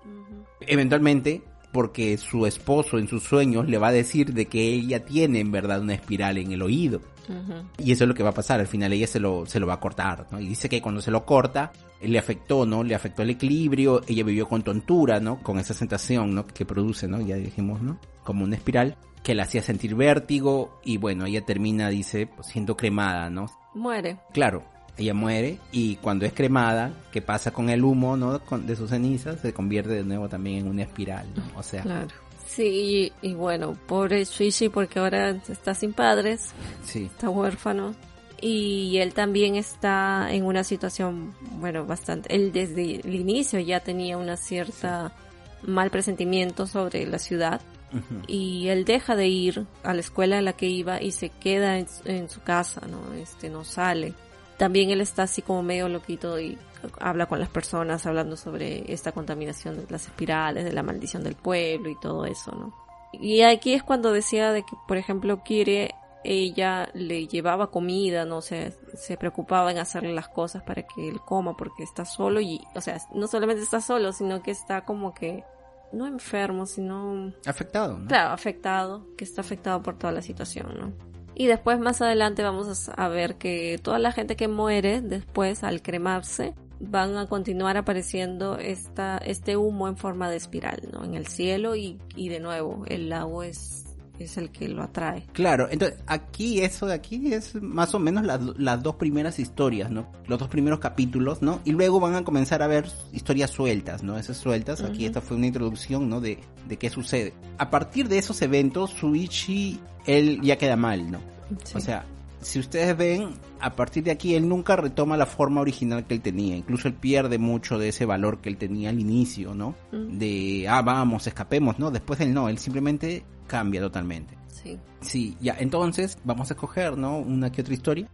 Eventualmente, porque su esposo en sus sueños le va a decir de que ella tiene en verdad una espiral en el oído. Y eso es lo que va a pasar, al final ella se lo, se lo va a cortar, ¿no? Y dice que cuando se lo corta, le afectó, ¿no? Le afectó el equilibrio, ella vivió con tontura, ¿no? Con esa sensación, ¿no? Que produce, ¿no? Ya dijimos, ¿no? Como una espiral que la hacía sentir vértigo y bueno, ella termina, dice, pues, siendo cremada, ¿no? Muere. Claro, ella muere y cuando es cremada, ¿qué pasa con el humo, ¿no? Con- de sus cenizas, se convierte de nuevo también en una espiral, ¿no? O sea, Claro. Sí, y, y bueno, pobre Shuichi porque ahora está sin padres, sí. está huérfano. Y él también está en una situación, bueno, bastante... Él desde el inicio ya tenía una cierta mal presentimiento sobre la ciudad. Y él deja de ir a la escuela a la que iba y se queda en, su- en su casa, ¿no? Este, no sale. También él está así como medio loquito y habla con las personas hablando sobre esta contaminación de las espirales, de la maldición del pueblo y todo eso, ¿no? Y aquí es cuando decía de que, por ejemplo, Kire, ella le llevaba comida, no sé, se preocupaba en hacerle las cosas para que él coma porque está solo y, o sea, no solamente está solo, sino que está como que, no enfermo, sino Afectado, ¿no? Claro, afectado, que está afectado por toda la situación, ¿no? Y después más adelante vamos a ver que toda la gente que muere después al cremarse van a continuar apareciendo esta, este humo en forma de espiral, ¿no? En el cielo y, y de nuevo el agua es, es el que lo atrae. Claro, entonces aquí eso de aquí es más o menos las, las dos primeras historias, ¿no? Los dos primeros capítulos, ¿no? Y luego van a comenzar a ver historias sueltas, ¿no? Esas sueltas, aquí esta fue una introducción, ¿no? De, de qué sucede. A partir de esos eventos, Suichi, él ya queda mal, ¿no? Sí. O sea, si ustedes ven, a partir de aquí él nunca retoma la forma original que él tenía. Incluso él pierde mucho de ese valor que él tenía al inicio, ¿no? Mm. De, ah, vamos, escapemos, ¿no? Después él no, él simplemente cambia totalmente. sí. Sí, ya, entonces vamos a escoger, ¿no? Una que otra historia.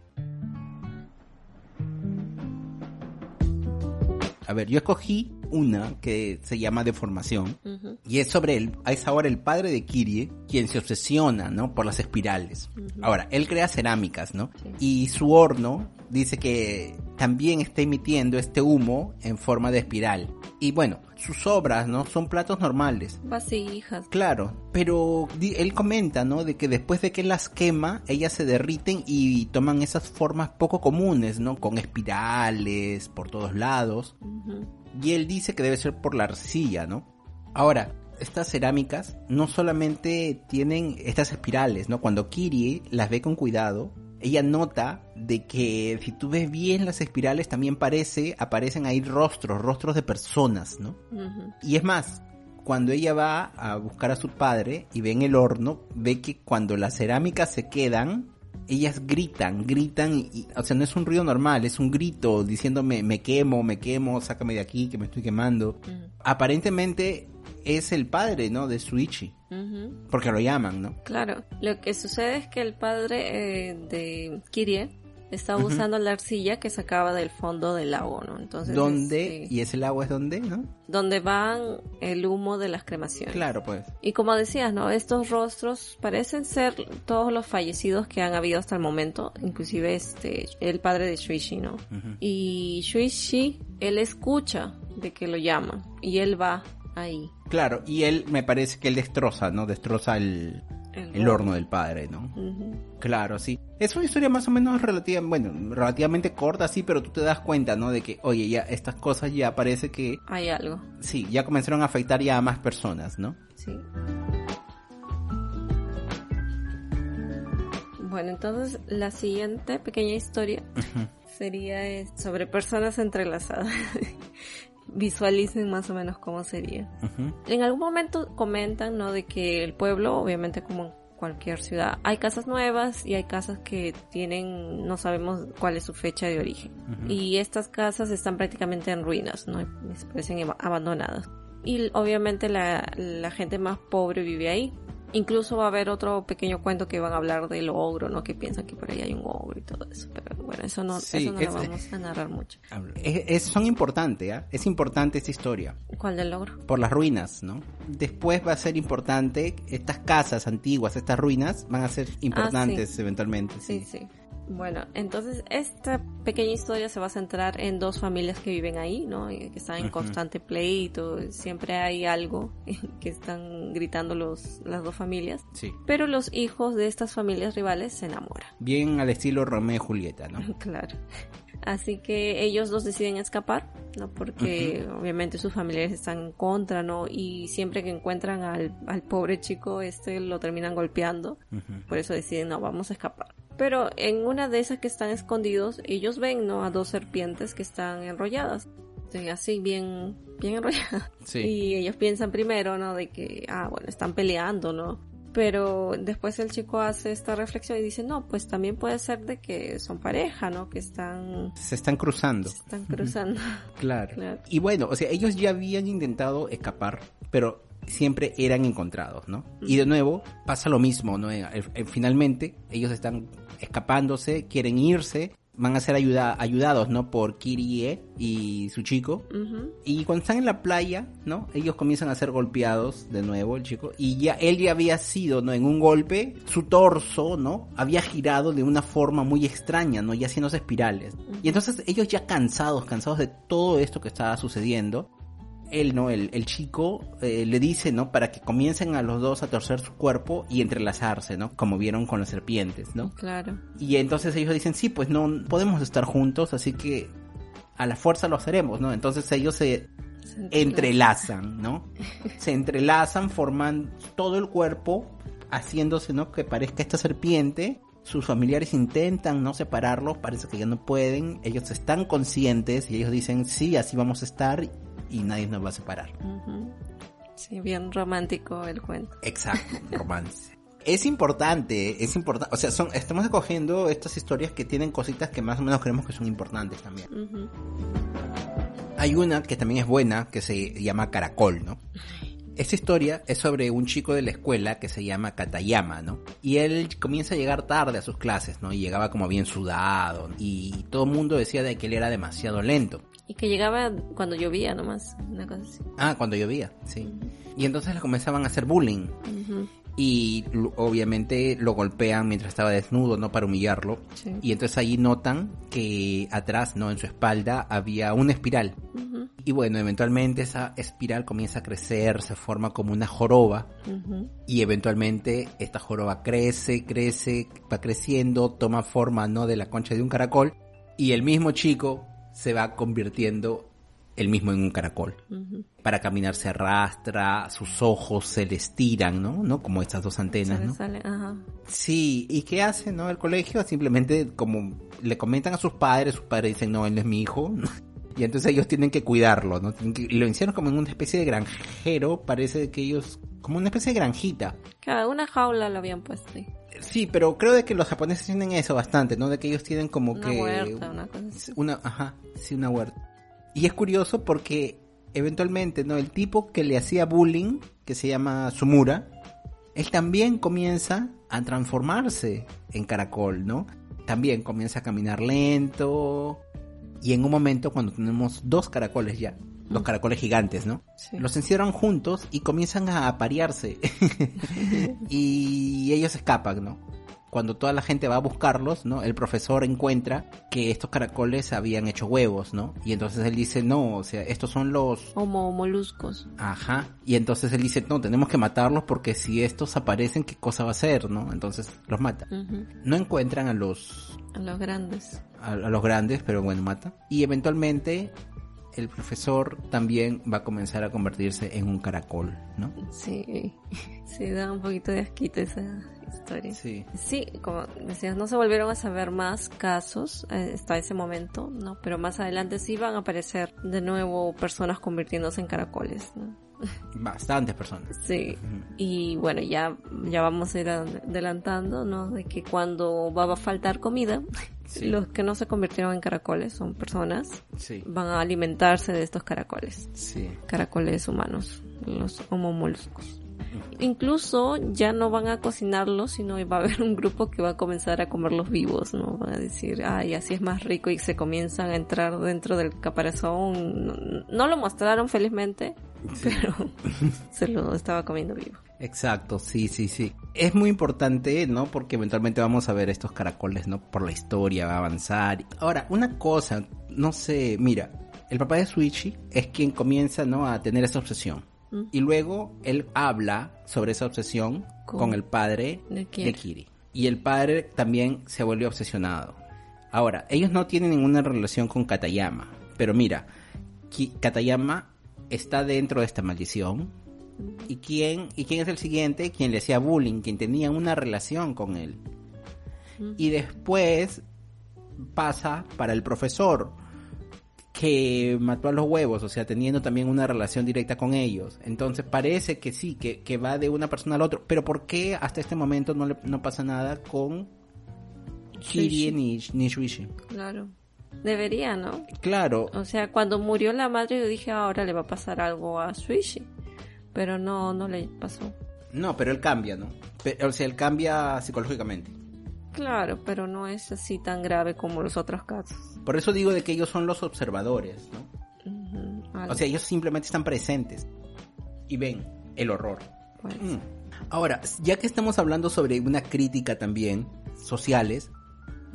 A ver, yo escogí una que se llama Deformación. Ujú, Y es sobre él, es ahora el padre de Kirie, quien se obsesiona, ¿no? Por las espirales. Ahora, él crea cerámicas, ¿no? Sí. Y su horno dice que también está emitiendo este humo en forma de espiral. Y bueno, sus obras, ¿no? Son platos normales. Vasijas. Claro, pero él comenta, ¿no? De que después de que las quema, ellas se derriten y toman esas formas poco comunes, ¿no? Con espirales por todos lados. Y él dice que debe ser por la arcilla, ¿no? Ahora, estas cerámicas no solamente tienen estas espirales, ¿no? Cuando Kirie las ve con cuidado, ella nota de que si tú ves bien las espirales también parece, aparecen ahí rostros, rostros de personas, ¿no? Y es más, cuando ella va a buscar a su padre y ve en el horno, ve que cuando las cerámicas se quedan, ellas gritan, gritan, y, o sea, no es un ruido normal, es un grito diciéndome, me quemo, me quemo, sácame de aquí, que me estoy quemando. Aparentemente es el padre, ¿no? De Suichi. Porque lo llaman, ¿no? Claro. Lo que sucede es que el padre eh, de Kirie estaba usando la arcilla que sacaba del fondo del lago, ¿no? Entonces, ¿Dónde? ¿Y ese lago es dónde, no? Donde van el humo de las cremaciones. Claro, pues. Y como decías, ¿no? Estos rostros parecen ser todos los fallecidos que han habido hasta el momento, inclusive este, el padre de Shuichi, ¿no? Y Shuichi, él escucha de que lo llaman y él va ahí. Claro, y él me parece que él destroza, ¿no? Destroza el, el, horno del padre, ¿no? Claro, sí. Es una historia más o menos relativa, bueno, relativamente corta, sí, pero tú te das cuenta, ¿no? De que, oye, ya estas cosas ya parece que... Hay algo. Sí, ya comenzaron a afectar ya a más personas, ¿no? Sí. Bueno, entonces la siguiente pequeña historia sería eh, sobre personas entrelazadas. visualicen más o menos cómo sería. En algún momento comentan, ¿no? De que el pueblo, obviamente como cualquier ciudad, hay casas nuevas y hay casas que tienen, no sabemos cuál es su fecha de origen. Y estas casas están prácticamente en ruinas, ¿no? Se parecen abandonadas. Y obviamente la, la gente más pobre vive ahí. Incluso va a haber otro pequeño cuento que van a hablar del ogro, ¿no? Que piensan que por ahí hay un ogro y todo eso. Pero bueno, eso no, eso no lo vamos a narrar mucho. Es, son importantes, ¿eh? Es importante esta historia. ¿Cuál del ogro? Por las ruinas, ¿no? Después va a ser importante, estas casas antiguas, estas ruinas, van a ser importantes eventualmente. sí. sí. Bueno, entonces esta pequeña historia se va a centrar en dos familias que viven ahí, ¿no? Que están en constante pleito, siempre hay algo que están gritando los, las dos familias. Sí. Pero los hijos de estas familias rivales se enamoran. Bien al estilo Romeo y Julieta, ¿no? claro. Así que ellos dos deciden escapar, ¿no? Porque obviamente sus familiares están en contra, ¿no? Y siempre que encuentran al, al pobre chico, este lo terminan golpeando. Por eso deciden, no, vamos a escapar. Pero en una de esas que están escondidos, ellos ven, ¿no? A dos serpientes que están enrolladas. así, bien, bien enrolladas. Sí. Y ellos piensan primero, ¿no? De que, ah, bueno, están peleando, ¿no? Pero después el chico hace esta reflexión y dice, no, pues también puede ser de que son pareja, ¿no? Que están... Se están cruzando. Se están cruzando. claro. Y bueno, o sea, ellos ya habían intentado escapar, pero siempre eran encontrados, ¿no? Y de nuevo pasa lo mismo, ¿no? Finalmente ellos están escapándose, quieren irse, van a ser ayuda, ayudados, ¿no? Por Kirie y su chico. Y cuando están en la playa, ¿no? Ellos comienzan a ser golpeados de nuevo, el chico. Y ya él ya había sido, ¿no? En un golpe, su torso, ¿no? Había girado de una forma muy extraña, ¿no? Y haciéndose espirales. Y entonces ellos ya cansados, cansados de todo esto que estaba sucediendo, él, ¿no? El, el chico eh, le dice, ¿no? Para que comiencen a los dos a torcer su cuerpo y entrelazarse, ¿no? Como vieron con las serpientes, ¿no? Claro. Y entonces ellos dicen, sí, pues no podemos estar juntos, así que a la fuerza lo haremos, ¿no? Entonces ellos se, entrelazan, ¿no? se entrelazan, forman todo el cuerpo, haciéndose, ¿no? Que parezca esta serpiente. Sus familiares intentan no separarlos, parece que ya no pueden. Ellos están conscientes y ellos dicen, sí, así vamos a estar y nadie nos va a separar. Sí, bien romántico el cuento. Exacto, romance. es importante, es importante, o sea, son, estamos escogiendo estas historias que tienen cositas que más o menos creemos que son importantes también. Hay una que también es buena, que se llama Caracol, ¿no? Esta historia es sobre un chico de la escuela que se llama Katayama, ¿no? Y él comienza a llegar tarde a sus clases, ¿no? Y llegaba como bien sudado y todo el mundo decía de que él era demasiado lento. Y que llegaba cuando llovía nomás, una cosa así. Ah, cuando llovía, sí. Y entonces le comenzaban a hacer bullying. Y obviamente lo golpean mientras estaba desnudo, ¿no? Para humillarlo. Y entonces ahí notan que atrás, ¿no? En su espalda había una espiral. Y bueno, eventualmente esa espiral comienza a crecer, se forma como una joroba. Y eventualmente esta joroba crece, crece, va creciendo, toma forma, ¿no? De la concha de un caracol. Y el mismo chico se va convirtiendo el mismo en un caracol. Para caminar se arrastra, sus ojos se le estiran, ¿no? ¿No? Como estas dos antenas, ¿no? sale, ajá. Sí, ¿y qué hace, no? El colegio simplemente como le comentan a sus padres, sus padres dicen, no, él no es mi hijo. Y entonces ellos tienen que cuidarlo, ¿no? Y lo hicieron como en una especie de granjero, parece que ellos, como una especie de granjita. Claro, una jaula lo habían puesto ahí. Sí, pero creo de que los japoneses tienen eso bastante, ¿no? De que ellos tienen como Una que... huerta, una cosa. Una, ajá, sí, una huerta. Y es curioso porque eventualmente, ¿no? El tipo que le hacía bullying, que se llama Sumura, él también comienza a transformarse en caracol, ¿no? También comienza a caminar lento. Y en un momento, cuando tenemos dos caracoles ya, los caracoles gigantes, ¿no? Sí. Los encierran juntos y comienzan a aparearse. y ellos escapan, ¿no? Cuando toda la gente va a buscarlos, ¿no? El profesor encuentra que estos caracoles habían hecho huevos, ¿no? Y entonces él dice, no, o sea, estos son los... Como moluscos. Ajá. Y entonces él dice, no, tenemos que matarlos porque si estos aparecen, ¿qué cosa va a ser, no? Entonces los mata. No encuentran a los A los grandes. a los grandes, pero bueno, mata. Y eventualmente el profesor también va a comenzar a convertirse en un caracol, ¿no? Sí. Sí, da un poquito de asquito esa historia. Sí. Sí, como decías, no se volvieron a saber más casos eh, hasta ese momento, ¿no? Pero más adelante sí van a aparecer de nuevo personas convirtiéndose en caracoles, ¿no? Bastantes personas. Sí, y bueno, ya, ya vamos a ir ad- adelantando, ¿no? De que cuando va a faltar comida, Sí. los que no se convirtieron en caracoles son personas, Sí. van a alimentarse de estos caracoles, Sí. caracoles humanos, los homomoluscos. Incluso ya no van a cocinarlos, sino va a haber un grupo que va a comenzar a comerlos vivos, ¿no? Van a decir, ay, así es más rico y se comienzan a entrar dentro del caparazón. No, no lo mostraron felizmente, pero se lo estaba comiendo vivo. Exacto, sí, sí, sí. Es muy importante, ¿no? Porque eventualmente vamos a ver estos caracoles, ¿no? Por la historia, va a avanzar. Ahora, una cosa, no sé, mira, el papá de Suichi es quien comienza, ¿no? A tener esa obsesión. Mm. Y luego él habla sobre esa obsesión Con- con, el padre de Kiri. de Kiri. Y el padre también se vuelve obsesionado. Ahora, ellos no tienen ninguna relación con Katayama. Pero mira, Ki- Katayama está dentro de esta maldición. ¿Y quién, ¿Y quién es el siguiente? Quien le hacía bullying, quien tenía una relación con él. Y después pasa para el profesor que mató a los huevos, o sea, teniendo también una relación directa con ellos. Entonces parece que sí, que, que va de una persona al otro. Pero ¿por qué hasta este momento no, le, no pasa nada con Kirie ni, ni Shuichi? Claro. Debería, ¿no? Claro, O sea, cuando murió la madre yo dije, ahora le va a pasar algo a Suishi. Pero no, no le pasó. no, pero él cambia, ¿no? O sea, él cambia psicológicamente. Claro, pero no es así tan grave como los otros casos. Por eso digo de que ellos son los observadores, ¿no? O sea, ellos simplemente están presentes y ven el horror. pues. Mm. Ahora, ya que estamos hablando sobre una crítica también, sociales,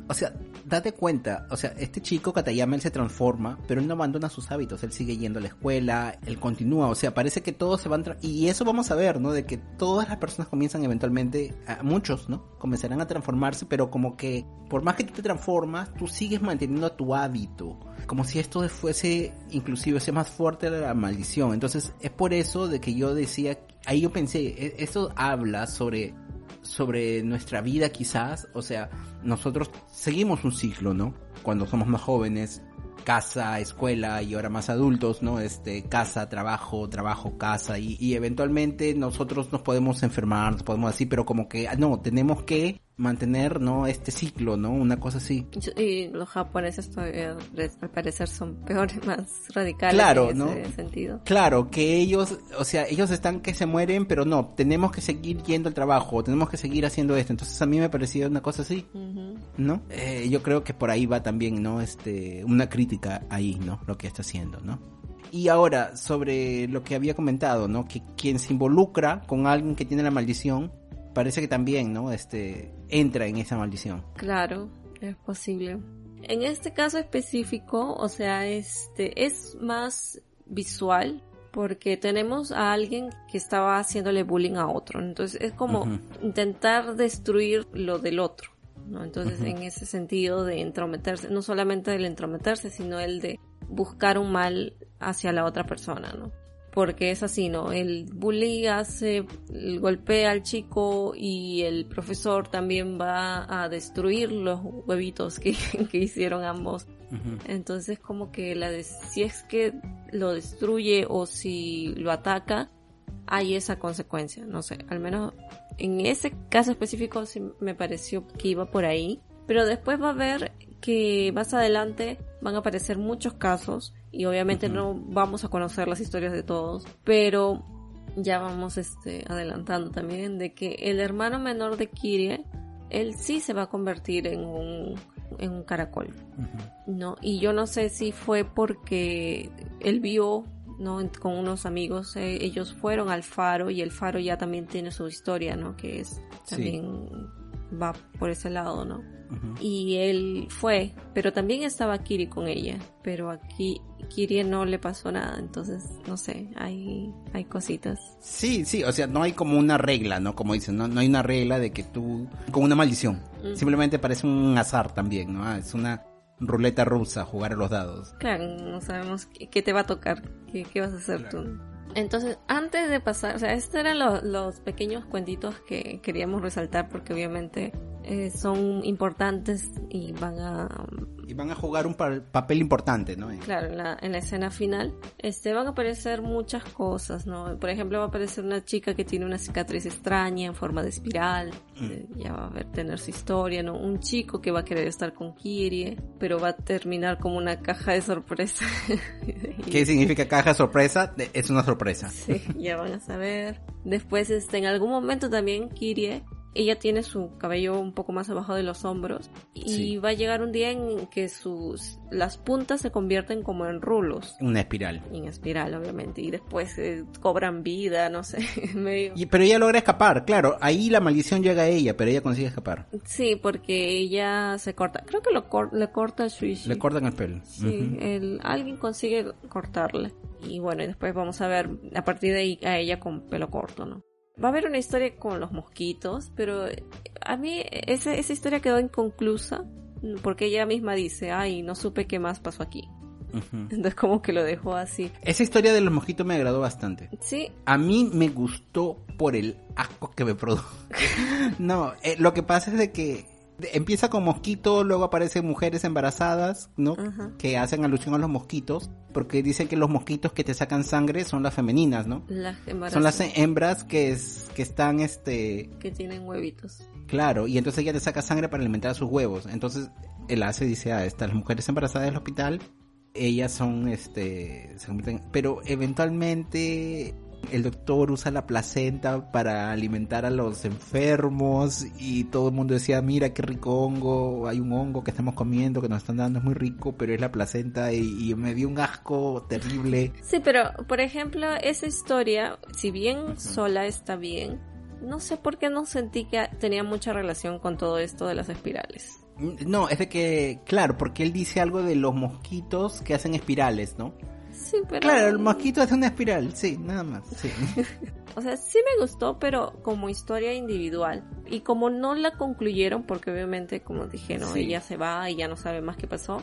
o sea, date cuenta, o sea, este chico Katayama él se transforma, pero él no abandona sus hábitos, él sigue yendo a la escuela, él continúa, o sea, parece que todos se van y eso vamos a ver, ¿no? De que todas las personas comienzan eventualmente, a muchos, ¿no? Comenzarán a transformarse, pero como que por más que tú te transformas, tú sigues manteniendo tu hábito, como si esto fuese inclusive sea más fuerte la maldición. Entonces, es por eso de que yo decía, ahí yo pensé, e- esto habla sobre sobre nuestra vida quizás, o sea, nosotros seguimos un ciclo, ¿no? Cuando somos más jóvenes, casa, escuela y ahora más adultos, ¿no? Este, casa, trabajo, trabajo, casa y, y eventualmente nosotros nos podemos enfermar, nos podemos así, pero como que, ah, no, tenemos que mantener, ¿no? Este ciclo, ¿no? Una cosa así. Y los japoneses todavía, al parecer, son peores, más radicales Claro, en ¿no? ese sentido. Claro, que ellos, o sea, ellos están que se mueren, pero no, tenemos que seguir yendo al trabajo, tenemos que seguir haciendo esto. Entonces a mí me parecía una cosa así. Ujú. ¿no? Eh, yo creo que por ahí va también, ¿no? Este, una crítica ahí, ¿no? Lo que está haciendo, ¿no? Y ahora, sobre lo que había comentado, ¿no? Que quien se involucra con alguien que tiene la maldición, parece que también, ¿no? Este, entra en esa maldición. Claro, es posible. En este caso específico, o sea, este es más visual porque tenemos a alguien que estaba haciéndole bullying a otro. Entonces es como intentar destruir lo del otro. ¿no? Entonces en ese sentido de entrometerse, no solamente el entrometerse, sino el de buscar un mal hacia la otra persona, ¿no? Porque es así, ¿no? El bully hace, golpea al chico y el profesor también va a destruir los huevitos que, que hicieron ambos. Entonces como que la de, si es que lo destruye o si lo ataca, hay esa consecuencia, no sé, al menos en ese caso específico sí me pareció que iba por ahí, pero después va a ver que más adelante van a aparecer muchos casos y obviamente no vamos a conocer las historias de todos, pero ya vamos este adelantando también de que el hermano menor de Kirie, él sí se va a convertir en un en un caracol. No, y yo no sé si fue porque él vio ¿no? Con unos amigos, eh, ellos fueron al faro y el faro ya también tiene su historia, ¿no? Que es también va por ese lado, ¿no? Y él fue, pero también estaba Kiri con ella, pero aquí Kiri no le pasó nada, entonces no sé, hay hay cositas. Sí, sí, o sea, no hay como una regla, ¿no? Como dicen, no, no hay una regla de que tú con una maldición. Simplemente parece un azar también, ¿no? Ah, es una ruleta rusa, jugar a los dados. Claro, no sabemos qué, te va a tocar, qué, qué vas a hacer tú. Entonces, antes de pasar, o sea, estos eran los pequeños cuentitos que queríamos resaltar porque obviamente eh, son importantes y van a... Y van a jugar un papel importante, ¿no? Claro, en la, en la, escena final este, van a aparecer muchas cosas, ¿no? Por ejemplo, va a aparecer una chica que tiene una cicatriz extraña en forma de espiral, mm. eh, ya va a ver, tener su historia, ¿no? Un chico que va a querer estar con Kirie, pero va a terminar como una caja de sorpresa. ¿Qué significa caja de sorpresa? Es una sorpresa. Sí, ya van a saber. Después, este, en algún momento también Kirie ella tiene su cabello un poco más abajo de los hombros y va a llegar un día en que sus las puntas se convierten como en rulos. Una espiral. En espiral, obviamente. Y después eh, cobran vida, no sé, medio. pero ella logra escapar, claro. Ahí la maldición llega a ella, pero ella consigue escapar. Sí, porque ella se corta. Creo que lo le corta a Shuichi. Le cortan el pelo. Sí, el, alguien consigue cortarle. Y bueno, y después vamos a ver a partir de ahí a ella con pelo corto, ¿no? Va a haber una historia con los mosquitos, pero a mí esa, esa historia quedó inconclusa porque ella misma dice, ay, no supe qué más pasó aquí. Entonces como que lo dejó así. Esa historia de los mosquitos me agradó bastante. Sí. A mí me gustó por el asco que me produjo. no, eh, lo que pasa es de que empieza con mosquitos, luego aparecen mujeres embarazadas, ¿no? Que hacen alusión a los mosquitos, porque dicen que los mosquitos que te sacan sangre son las femeninas, ¿no? Las son las hembras que es, que están este que tienen huevitos. Claro, y entonces ella te saca sangre para alimentar a sus huevos. Entonces el hace dice, ah, estas las mujeres embarazadas del hospital, ellas son este se convierten, pero eventualmente el doctor usa la placenta para alimentar a los enfermos y todo el mundo decía, mira qué rico hongo, hay un hongo que estamos comiendo que nos están dando, es muy rico, pero es la placenta y, me dio un asco terrible. Sí, pero por ejemplo, esa historia, si bien sola está bien, no sé por qué no sentí que tenía mucha relación con todo esto de las espirales. No, es de que, claro, porque él dice algo de los mosquitos que hacen espirales, ¿no? Claro, el mosquito hace una espiral, sí, nada más, sí. o sea, sí me gustó, pero como historia individual. Y como no la concluyeron, porque obviamente, como dije, no, ella se va y ya no sabe más qué pasó.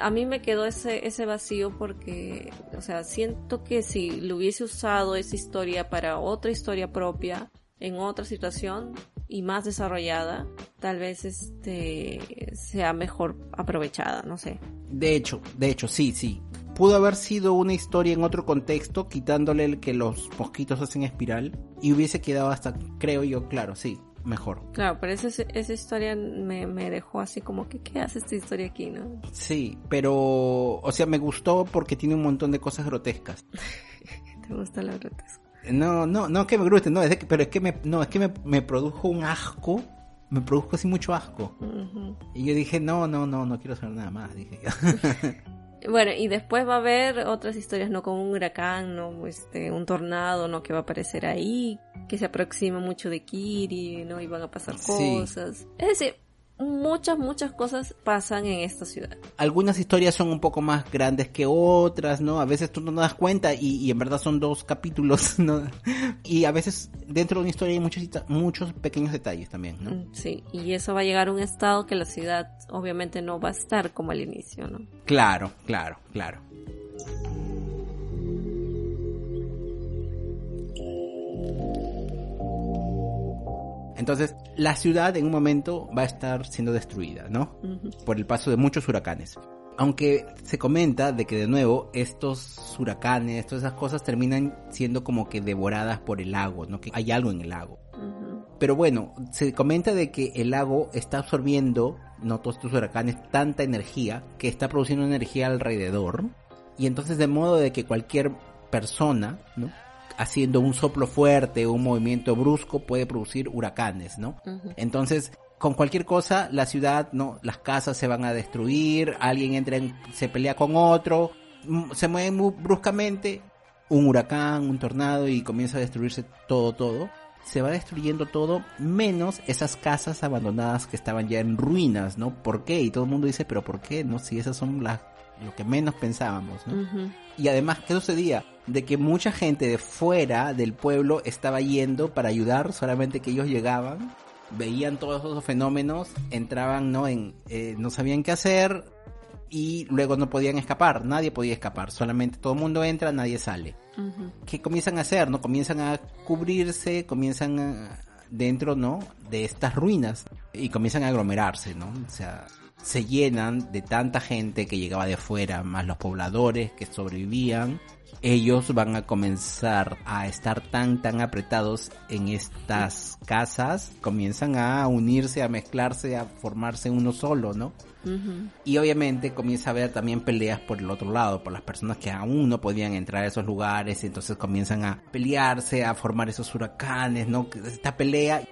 A mí me quedó ese, ese vacío porque, o sea, siento que si lo hubiese usado esa historia para otra historia propia, en otra situación y más desarrollada, tal vez este sea mejor aprovechada, no sé. De hecho, de hecho, sí, sí pudo haber sido una historia en otro contexto, quitándole el que los mosquitos hacen espiral y hubiese quedado hasta, creo yo, claro, sí, mejor. Claro, pero esa, esa historia me, me, dejó así como que, ¿qué hace esta historia aquí, no? Sí, pero, o sea, me gustó porque tiene un montón de cosas grotescas. ¿Te gusta la grotesca? No, no, no que me guste, no, es que, pero es que me, no, es que me, me produjo un asco me produjo así mucho asco. Y yo dije, no, no, no, no quiero saber nada más, dije. Bueno, y después va a haber otras historias, ¿no? Como un huracán, ¿no? Este, un tornado, ¿no? Que va a aparecer ahí, que se aproxima mucho de Kiri, ¿no? Y van a pasar cosas. Es decir, muchas, muchas cosas pasan en esta ciudad. Algunas historias son un poco más grandes que otras, ¿no? A veces tú no te das cuenta y, y en verdad son dos capítulos, ¿no? Y a veces dentro de una historia hay muchos, muchos pequeños detalles también, ¿no? Mm, sí, y eso va a llegar a un estado que la ciudad obviamente no va a estar como al inicio, ¿no? Claro, claro, claro. Entonces, la ciudad en un momento va a estar siendo destruida, ¿no? Por el paso de muchos huracanes. Aunque se comenta de que de nuevo estos huracanes, todas esas cosas terminan siendo como que devoradas por el lago, ¿no? Que hay algo en el lago. Pero bueno, se comenta de que el lago está absorbiendo, no todos estos huracanes, tanta energía que está produciendo energía alrededor. Y entonces de modo de que cualquier persona, ¿no? Haciendo un soplo fuerte, un movimiento brusco puede producir huracanes, ¿no? Entonces, con cualquier cosa, la ciudad, no, las casas se van a destruir, alguien entra en, se pelea con otro, mm, se mueve muy bruscamente, un huracán, un tornado y comienza a destruirse todo, todo. Se va destruyendo todo, menos esas casas abandonadas que estaban ya en ruinas, ¿no? ¿Por qué? Y todo el mundo dice, pero ¿por qué? No, si esas son las, lo que menos pensábamos, ¿no? Y además, ¿qué sucedía? De que mucha gente de fuera del pueblo estaba yendo para ayudar, solamente que ellos llegaban, veían todos esos fenómenos, entraban, ¿no? En, eh, no sabían qué hacer y luego no podían escapar, nadie podía escapar, solamente todo el mundo entra, nadie sale. ¿Qué comienzan a hacer? ¿No? Comienzan a cubrirse, comienzan a, dentro, ¿no? De estas ruinas y comienzan a aglomerarse, ¿no? O sea, se llenan de tanta gente que llegaba de fuera, más los pobladores que sobrevivían. Ellos van a comenzar a estar tan, tan apretados en estas casas, comienzan a unirse, a mezclarse, a formarse uno solo, ¿no? Y obviamente comienza a haber también peleas por el otro lado, por las personas que aún no podían entrar a esos lugares, entonces comienzan a pelearse, a formar esos huracanes, ¿no? Esta pelea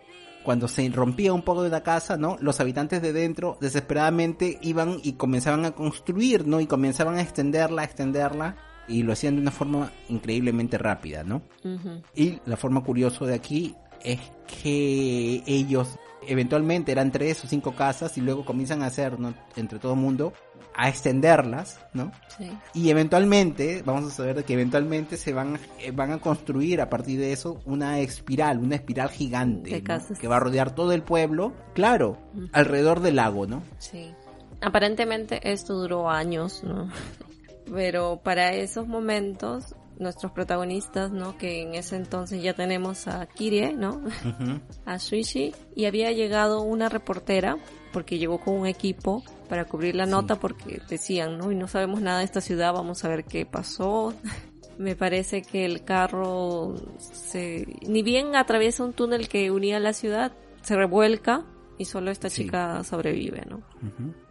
cuando se rompía un poco de la casa, ¿no? Los habitantes de dentro desesperadamente iban y comenzaban a construir, ¿no? Y comenzaban a extenderla, a extenderla. Y lo hacían de una forma increíblemente rápida, ¿no? Y la forma curiosa de aquí es que ellos eventualmente eran tres o cinco casas y luego comienzan a hacer, ¿no? Entre todo el mundo, a extenderlas, ¿no? Sí. Y eventualmente, vamos a saber que eventualmente se van, eh, van a construir a partir de eso una espiral, una espiral gigante, que va a rodear todo el pueblo, claro, alrededor del lago, ¿no? Sí. Aparentemente esto duró años, ¿no? Pero para esos momentos nuestros protagonistas, ¿no? Que en ese entonces ya tenemos a Kirie, ¿no? A Suishi. Y había llegado una reportera, porque llegó con un equipo para cubrir la nota, porque decían, ¿no? Y no sabemos nada de esta ciudad, vamos a ver qué pasó. Me parece que el carro se, ni bien atraviesa un túnel que unía la ciudad, se revuelca y solo esta chica sobrevive, ¿no?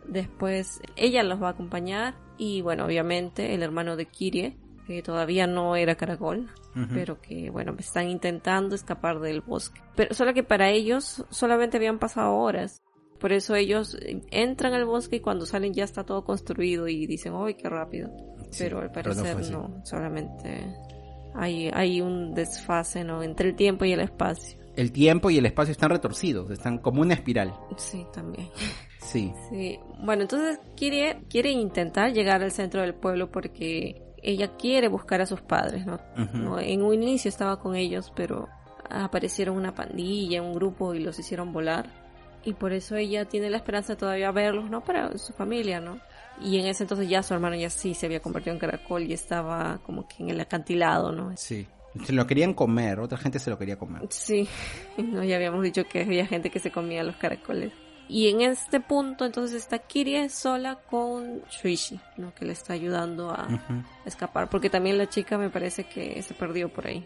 Después ella los va a acompañar y bueno, obviamente el hermano de Kirie que todavía no era caracol, pero que bueno, están intentando escapar del bosque. Pero solo que para ellos solamente habían pasado horas. Por eso ellos entran al bosque y cuando salen ya está todo construido y dicen, ¡ay, qué rápido! pero al parecer no, solamente hay, hay un desfase ¿no? entre el tiempo y el espacio. El tiempo y el espacio están retorcidos, están como una espiral. Sí, también. Sí. Sí. Bueno, entonces quiere, quiere intentar llegar al centro del pueblo porque ella quiere buscar a sus padres, ¿no? En un inicio estaba con ellos, pero aparecieron una pandilla, un grupo y los hicieron volar. Y por eso ella tiene la esperanza de todavía verlos, ¿no? Para su familia, ¿no? Y en ese entonces ya su hermano ya sí se había convertido en caracol y estaba como que en el acantilado, ¿no? Sí. Se lo querían comer, otra gente se lo quería comer. Sí, no, ya habíamos dicho que había gente que se comía los caracoles. Y en este punto entonces está Kirie sola con Shuichi, ¿no? que le está ayudando a escapar, porque también la chica me parece que se perdió por ahí.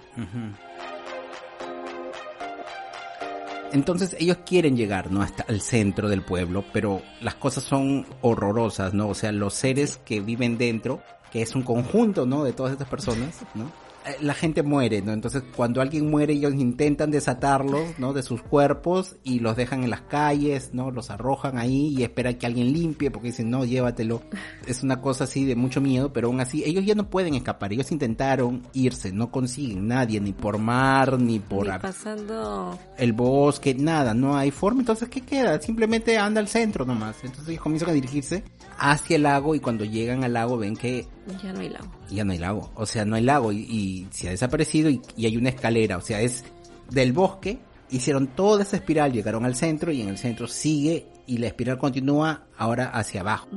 Entonces ellos quieren llegar, ¿no? Hasta el centro del pueblo, pero las cosas son horrorosas, ¿no? O sea, los seres que viven dentro, que es un conjunto, ¿no? De todas estas personas, ¿no? Eh, la gente muere, ¿no? Entonces, cuando alguien muere, ellos intentan desatarlos, ¿no? De sus cuerpos y los dejan en las calles, ¿no? Los arrojan ahí y esperan que alguien limpie porque dicen, no, llévatelo. Es una cosa así de mucho miedo, pero aún así, ellos ya no pueden escapar. Ellos intentaron irse, no consiguen nadie, ni por mar, ni por Ni pasando... el bosque, nada, no hay forma. Entonces, ¿qué queda? Simplemente anda al centro nomás. Entonces, ellos comienzan a dirigirse hacia el lago y cuando llegan al lago ven que Ya no hay lago. ya no hay lago. O sea, no hay lago y, y se ha desaparecido y, y hay una escalera. O sea, es del bosque. Hicieron toda esa espiral, llegaron al centro y en el centro sigue y la espiral continúa ahora hacia abajo.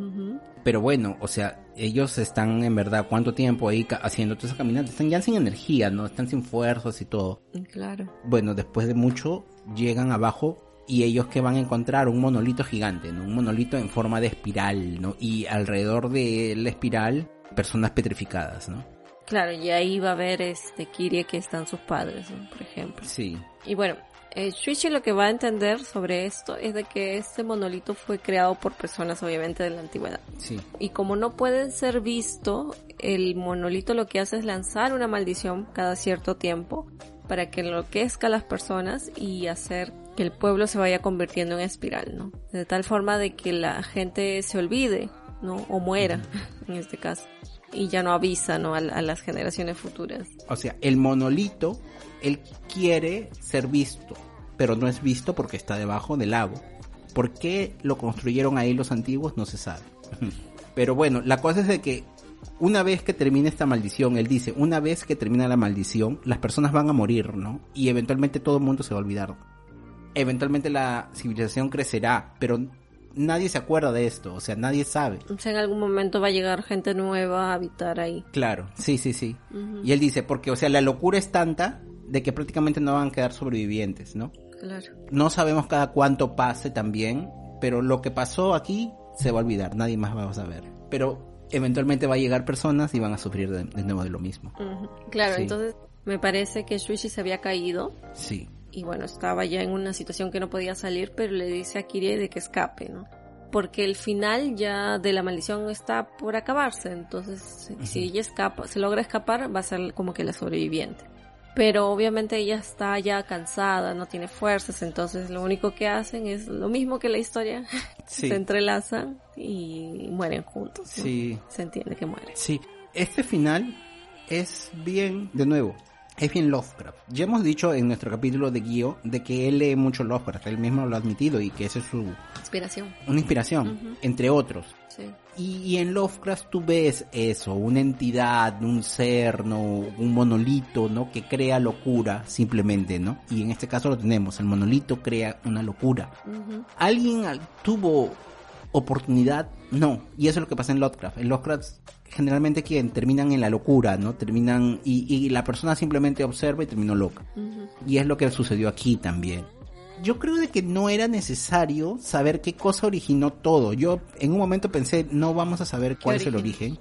Pero bueno, o sea, ellos están en verdad cuánto tiempo ahí haciendo toda esa caminata. Están ya sin energía, ¿no? Están sin fuerzas y todo. Claro. Bueno, después de mucho llegan abajo y ellos que van a encontrar un monolito gigante, ¿no? Un monolito en forma de espiral, ¿no? Y alrededor de la espiral personas petrificadas, ¿no? Claro, y ahí va a ver este Kirie que están sus padres, ¿no? por ejemplo. Sí. Y bueno, eh, Shuichi lo que va a entender sobre esto es de que este monolito fue creado por personas obviamente de la antigüedad. Sí. Y como no puede ser visto, el monolito lo que hace es lanzar una maldición cada cierto tiempo para que enloquezca a las personas y hacer que el pueblo se vaya convirtiendo en espiral, ¿no? De tal forma de que la gente se olvide, ¿no? O muera, en este caso. Y ya no avisa, ¿no? A, a las generaciones futuras. O sea, el monolito, él quiere ser visto, pero no es visto porque está debajo del lago. ¿Por qué lo construyeron ahí los antiguos? No se sabe. Pero bueno, la cosa es de que una vez que termine esta maldición, él dice, una vez que termina la maldición, las personas van a morir, ¿no? Y eventualmente todo el mundo se va a olvidar. Eventualmente la civilización crecerá, pero nadie se acuerda de esto, o sea, nadie sabe. O sea, en algún momento va a llegar gente nueva a habitar ahí. Claro, sí, sí, sí. Y él dice, porque, o sea, la locura es tanta de que prácticamente no van a quedar sobrevivientes, ¿no? Claro. No sabemos cada cuánto pase también, pero lo que pasó aquí se va a olvidar, nadie más va a saber. Pero eventualmente va a llegar personas y van a sufrir de, de nuevo de lo mismo. Claro, Sí. entonces me parece que Shuichi se había caído Sí, y bueno, estaba ya en una situación que no podía salir, pero le dice a Kirie de que escape, ¿no? Porque el final ya de la maldición está por acabarse, entonces si- si ella escapa, se logra escapar, va a ser como que la sobreviviente. Pero obviamente ella está ya cansada, no tiene fuerzas, entonces lo único que hacen es lo mismo que la historia, sí, se entrelazan y mueren juntos. ¿no? sí, Se entiende que mueren. sí. Este final es bien, de nuevo, es bien Lovecraft. Ya hemos dicho en nuestro capítulo de Guío de que él lee mucho Lovecraft, él mismo lo ha admitido y que esa es su, Inspiración. una inspiración, entre otros. Sí. Y, y en Lovecraft tú ves eso, una entidad, un ser, ¿no? Un monolito, ¿no? Que crea locura, simplemente, ¿no? Y en este caso lo tenemos, el monolito crea una locura. ¿Alguien al- tuvo oportunidad? No. Y eso es lo que pasa en Lovecraft. En Lovecraft generalmente quien terminan en la locura, ¿no? Terminan y, y la persona simplemente observa y terminó loca. Y es lo que sucedió aquí también. Yo creo de que no era necesario saber qué cosa originó todo. Yo en un momento pensé, no vamos a saber cuál es el origen,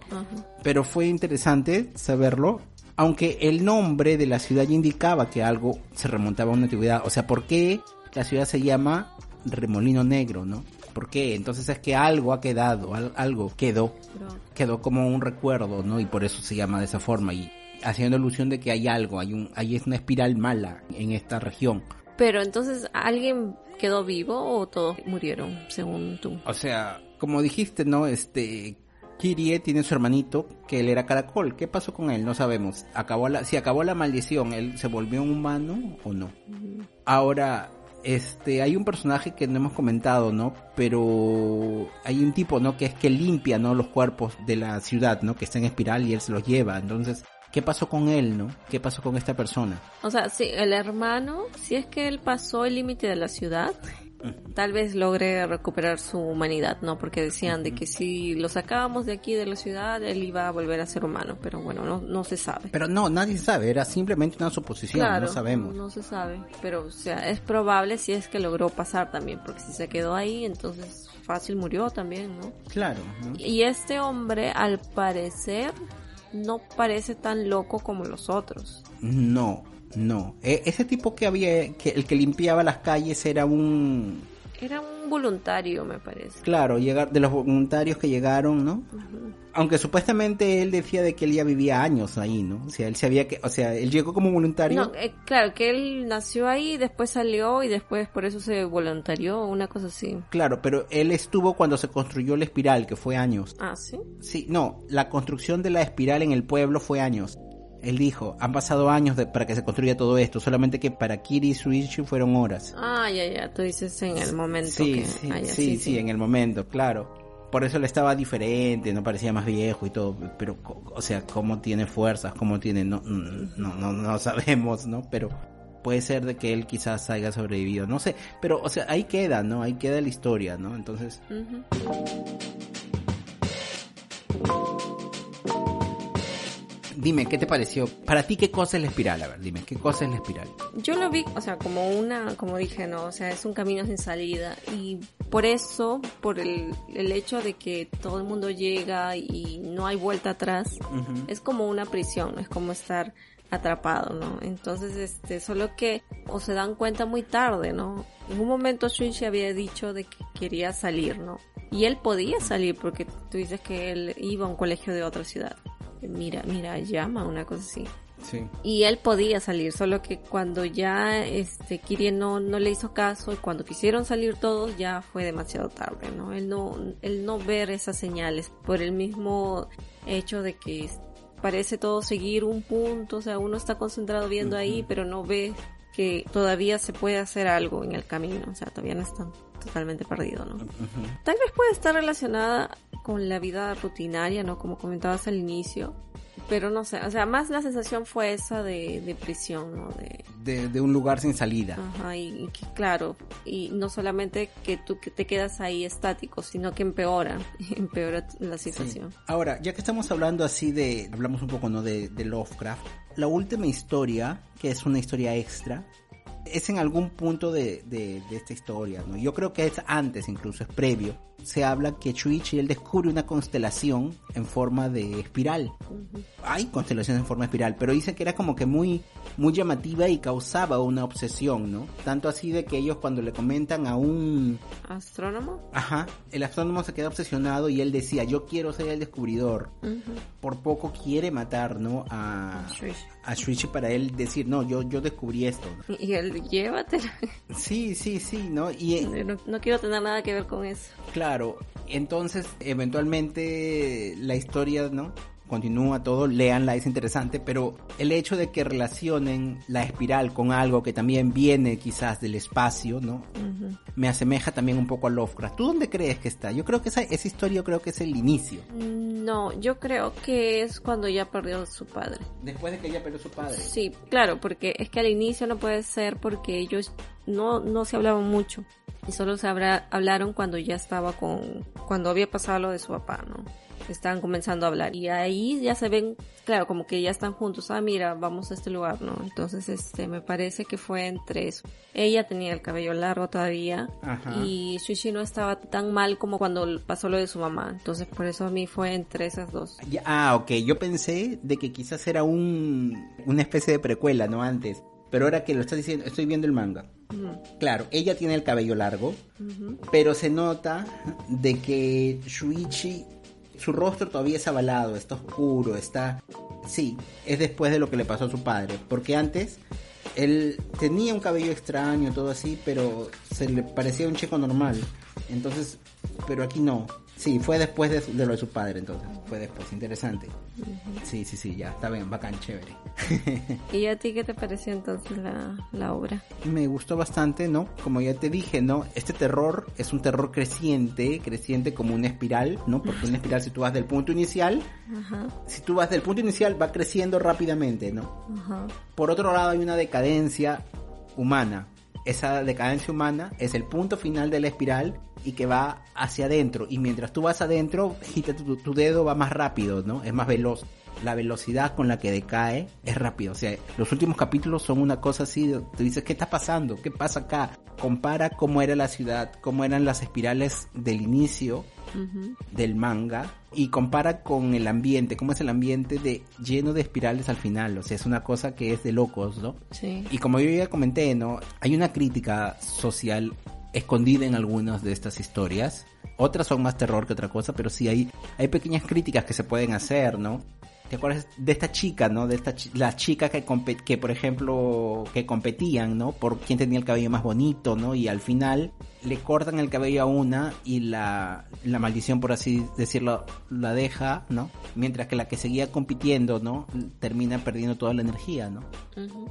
pero fue interesante saberlo. Aunque el nombre de la ciudad ya indicaba que algo se remontaba a una antigüedad. O sea, ¿por qué la ciudad se llama Remolino Negro, no? ¿Por qué? Entonces es que algo ha quedado, al- algo quedó, quedó como un recuerdo, ¿no? Y por eso se llama de esa forma y haciendo alusión de que hay algo, hay un, hay una espiral mala en esta región. Pero entonces, ¿alguien quedó vivo o todos murieron, según tú? O sea, como dijiste, ¿no? Este, Kirie tiene su hermanito, que él era caracol. ¿Qué pasó con él? No sabemos. Acabó la, si acabó la maldición, ¿él se volvió un humano o no? Ahora, este, hay un personaje que no hemos comentado, ¿no? Pero hay un tipo, ¿no? Que es que limpia, ¿no? Los cuerpos de la ciudad, ¿no? Que está en espiral y él se los lleva. Entonces, ¿qué pasó con él, no? ¿Qué pasó con esta persona? O sea, sí, el hermano, si es que él pasó el límite de la ciudad, tal vez logre recuperar su humanidad, ¿no? Porque decían de que si lo sacábamos de aquí de la ciudad, él iba a volver a ser humano, pero bueno, no, no se sabe. Pero no, nadie sabe. Era simplemente una suposición. Claro, no sabemos. No se sabe, pero o sea, es probable si es que logró pasar también, porque si se quedó ahí, entonces fácil murió también, ¿no? Claro. ¿no? Y este hombre, al parecer, no parece tan loco como los otros. No, no. E- ese tipo que había, que el que limpiaba las calles era un, Era un voluntario, me parece. Claro, llegar de los voluntarios que llegaron, ¿no? Aunque supuestamente él decía de que él ya vivía años ahí, ¿no? O sea, él sabía que, o sea, él llegó como voluntario. No, eh, claro, que él nació ahí, después salió y después por eso se voluntarió, una cosa así. Claro, pero él estuvo cuando se construyó la espiral, que fue años. Ah, ¿sí? Sí, no, la construcción de la espiral en el pueblo fue años. Él dijo, han pasado años de- para que se construya todo esto, solamente que para Kiri y Suichi fueron horas. Ah, ya, ya, tú dices en el momento Sí, que... sí, ah, ya, sí, sí, en el momento, claro. Por eso él estaba diferente, no parecía más viejo y todo, pero, o sea, cómo tiene fuerzas, cómo tiene, no, no, no, no sabemos, ¿no? Pero puede ser de que él quizás haya sobrevivido, no sé, pero, o sea, ahí queda, ¿no? Ahí queda la historia, ¿no? Entonces. Dime, ¿qué te pareció? Para ti, ¿qué cosa es la espiral? A ver, dime, ¿qué cosa es la espiral? Yo lo vi, o sea, como una, como dije, no, o sea, es un camino sin salida y por eso, por el, el hecho de que todo el mundo llega y no hay vuelta atrás, es como una prisión, es como estar atrapado, ¿no? Entonces, este, solo que o se dan cuenta muy tarde, ¿no? En un momento Shuichi había dicho de que quería salir, ¿no? Y él podía salir porque tú dices que él iba a un colegio de otra ciudad. Mira, mira, llama, una cosa así. Sí. Y él podía salir, solo que cuando ya este Kirie no, no le hizo caso y cuando quisieron salir todos ya fue demasiado tarde, ¿no? Él no, él no ver esas señales por el mismo hecho de que parece todo seguir un punto, o sea, uno está concentrado viendo ahí, pero no ve que todavía se puede hacer algo en el camino, o sea, todavía no están totalmente perdido, ¿no? Tal vez puede estar relacionada con la vida rutinaria, ¿no? Como comentabas al inicio. Pero no sé, o sea, más la sensación fue esa de, de prisión, ¿no? De, De, de un lugar sin salida. ajá, y, y que claro, y no solamente que tú que te quedas ahí estático, sino que empeora, empeora la situación. Sí. Ahora, ya que estamos hablando así de, hablamos un poco, ¿no? De, de Lovecraft. La última historia, que es una historia extra, es en algún punto de, de, de esta historia, ¿no? Yo creo que es antes, incluso es previo. Se habla que Chuichi él descubre una constelación en forma de espiral. Hay constelaciones en forma de espiral, pero dice que era como que muy, muy llamativa y causaba una obsesión, ¿no? Tanto así de que ellos cuando le comentan a un, ¿Astrónomo? Ajá, el astrónomo se queda obsesionado y él decía, yo quiero ser el descubridor. Por poco quiere matar, ¿no? A, a Shuichi para él decir, no, yo, yo descubrí esto. Y él, llévatela. Sí, sí, sí, ¿no? Y No, no quiero tener nada que ver con eso. claro, entonces eventualmente la historia, ¿no? Continúa todo, leanla, es interesante, pero el hecho de que relacionen la espiral con algo que también viene quizás del espacio, ¿no? Me asemeja también un poco a Lovecraft. ¿Tú dónde crees que está? Yo creo que esa, esa historia yo creo que es el inicio. No, yo creo que es cuando ya perdió a su padre. Después de que ella perdió su padre. Sí, claro, porque es que al inicio no puede ser porque ellos no, no se hablaban mucho. Y solo se habla- hablaron cuando ya estaba con, cuando había pasado lo de su papá, ¿no? Estaban comenzando a hablar. Y ahí ya se ven, claro, como que ya están juntos. Ah, mira, vamos a este lugar, ¿no? Entonces, este, me parece que fue entre eso. Ella tenía el cabello largo todavía. Ajá. Y Shuichi no estaba tan mal como cuando pasó lo de su mamá. Entonces, por eso a mí fue entre esas dos. Ah, ok. Yo pensé de que quizás era un una especie de precuela, ¿no? Antes. Pero ahora que lo estás diciendo, estoy viendo el manga. Claro, ella tiene el cabello largo, pero se nota de que Shuichi, su rostro todavía es avalado, está oscuro, está... Sí, es después de lo que le pasó a su padre, porque antes él tenía un cabello extraño, todo así, pero se le parecía un chico normal. Entonces, pero aquí no. Sí, fue después de, de lo de su padre, entonces. Fue después, interesante. Sí, sí, sí, ya, está bien, bacán, chévere. ¿Y a ti qué te pareció entonces la, la obra? me gustó bastante, ¿no? Como ya te dije, ¿no? Este terror es un terror creciente, creciente como una espiral, ¿no? Porque una espiral si tú vas del punto inicial, Ajá, si tú vas del punto inicial va creciendo rápidamente, ¿no? Por otro lado hay una decadencia humana. Esa decadencia humana es el punto final de la espiral y que va hacia adentro. Y mientras tú vas adentro, tu, tu dedo va más rápido, ¿no? Es más veloz. La velocidad con la que decae es rápido. O sea, los últimos capítulos son una cosa así. Tú dices, ¿qué está pasando? ¿Qué pasa acá? Compara cómo era la ciudad, cómo eran las espirales del inicio del manga y compara con el ambiente, cómo es el ambiente de lleno de espirales al final, o sea, es una cosa que es de locos, ¿no? Sí. Y como yo ya comenté, ¿no? Hay una crítica social escondida en algunas de estas historias. Otras son más terror que otra cosa, pero sí hay, hay pequeñas críticas que se pueden hacer, ¿no? ¿Te acuerdas de esta chica, no? De esta las chicas que que por ejemplo que competían, ¿no? Por quién tenía el cabello más bonito, ¿no? Y al final le cortan el cabello a una y la, la maldición, por así decirlo, la deja, ¿no? Mientras que la que seguía compitiendo, ¿no? Termina perdiendo toda la energía, ¿no?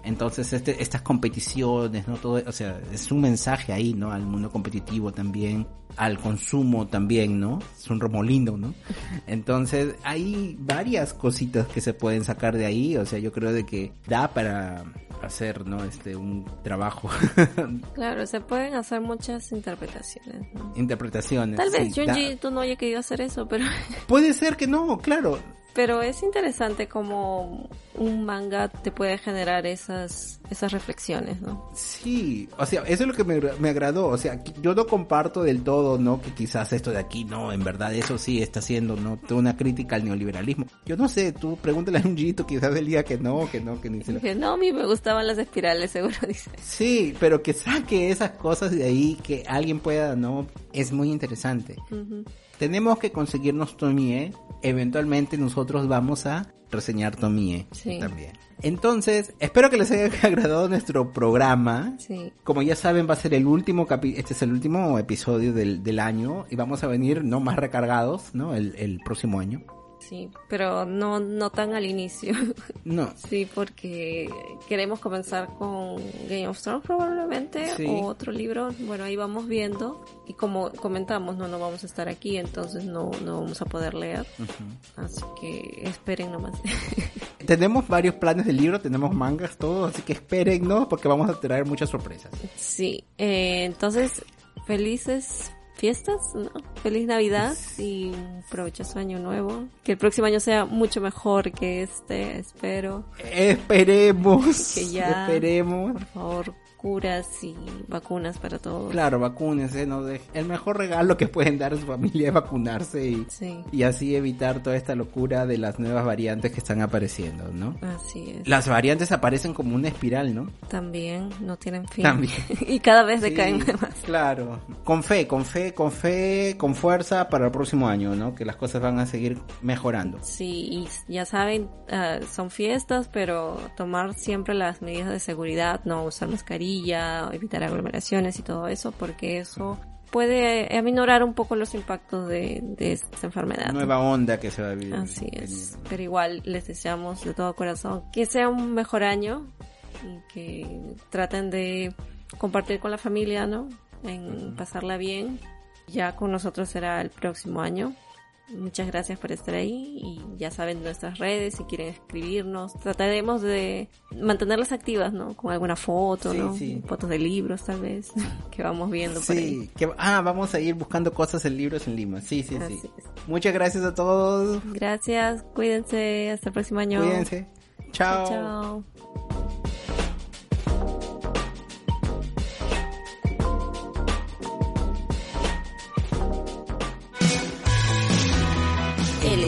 Entonces, este, estas competiciones, ¿no? Todo, o sea, es un mensaje ahí, ¿no? Al mundo competitivo también, al consumo también, ¿no? Es un remolino, ¿no? Entonces, hay varias cositas que se pueden sacar de ahí, o sea, yo creo de que da para hacer, ¿no? Este, un trabajo. claro, se pueden hacer muchas interpretaciones, ¿no? Interpretaciones. Tal vez Junji tú no haya querido hacer eso, pero... Puede ser que no, claro. Pero es interesante como un manga te puede generar esas, esas reflexiones, ¿no? Sí, o sea, eso es lo que me, me, agradó, o sea, yo no comparto del todo, ¿no? Que quizás esto de aquí, no, en verdad eso sí está haciendo, ¿no? Una crítica al neoliberalismo. Yo no sé, tú pregúntale a un Gito, quizás él diga que no, que no, que ni se lo... Que no, a mí me gustaban las espirales, seguro dice. Sí, pero que saque esas cosas de ahí, que alguien pueda, ¿no? Es muy interesante. Tenemos que conseguirnos Tomie. Eventualmente nosotros vamos a reseñar Tomie sí. también. Entonces, espero que les haya agradado nuestro programa. Sí. Como ya saben, va a ser el último capi este es el último episodio del, del, año y vamos a venir no más recargados, ¿no? El, el próximo año. Sí, pero no, no tan al inicio. No. Sí, porque queremos comenzar con Game of Thrones probablemente Sí. o otro libro. Bueno, ahí vamos viendo. Y como comentamos, no, no vamos a estar aquí, entonces no, no vamos a poder leer. Así que esperen nomás. Tenemos varios planes de libro, tenemos mangas, todo, así que esperen, ¿no? Porque vamos a traer muchas sorpresas. sí, eh, entonces felices fiestas, ¿no? Feliz Navidad y un provechoso año nuevo. Que el próximo año sea mucho mejor que este, espero. Esperemos. Que ya, Esperemos. Por favor, curas y vacunas para todos. Claro, vacúnense, ¿no? De- el mejor regalo que pueden dar a su familia es vacunarse y, Sí, y así evitar toda esta locura de las nuevas variantes que están apareciendo, ¿no? así es. Las variantes aparecen como una espiral, ¿no? También no tienen fin. También. y cada vez Sí, decaen más. Claro. Con fe, con fe, con fe, con fuerza para el próximo año, ¿no? Que las cosas van a seguir mejorando. Sí, y ya saben, ah, son fiestas, pero tomar siempre las medidas de seguridad, no usar mascarilla, evitar aglomeraciones y todo eso, porque eso puede aminorar un poco los impactos de, de esta enfermedad. Nueva onda que se va a vivir. Así es. Pero igual les deseamos de todo corazón que sea un mejor año y que traten de compartir con la familia, ¿no? En pasarla bien. Ya con nosotros será el próximo año. Muchas gracias por estar ahí y ya saben nuestras redes si quieren escribirnos. Trataremos de mantenerlas activas, ¿no? Con alguna foto, Sí, ¿no? sí. Fotos de libros tal vez que vamos viendo por ahí. Que, ah, vamos a ir buscando cosas en libros en Lima. Sí, sí, Así sí. es. Muchas gracias a todos. Gracias, cuídense, hasta el próximo año. Cuídense. Chao. Chao.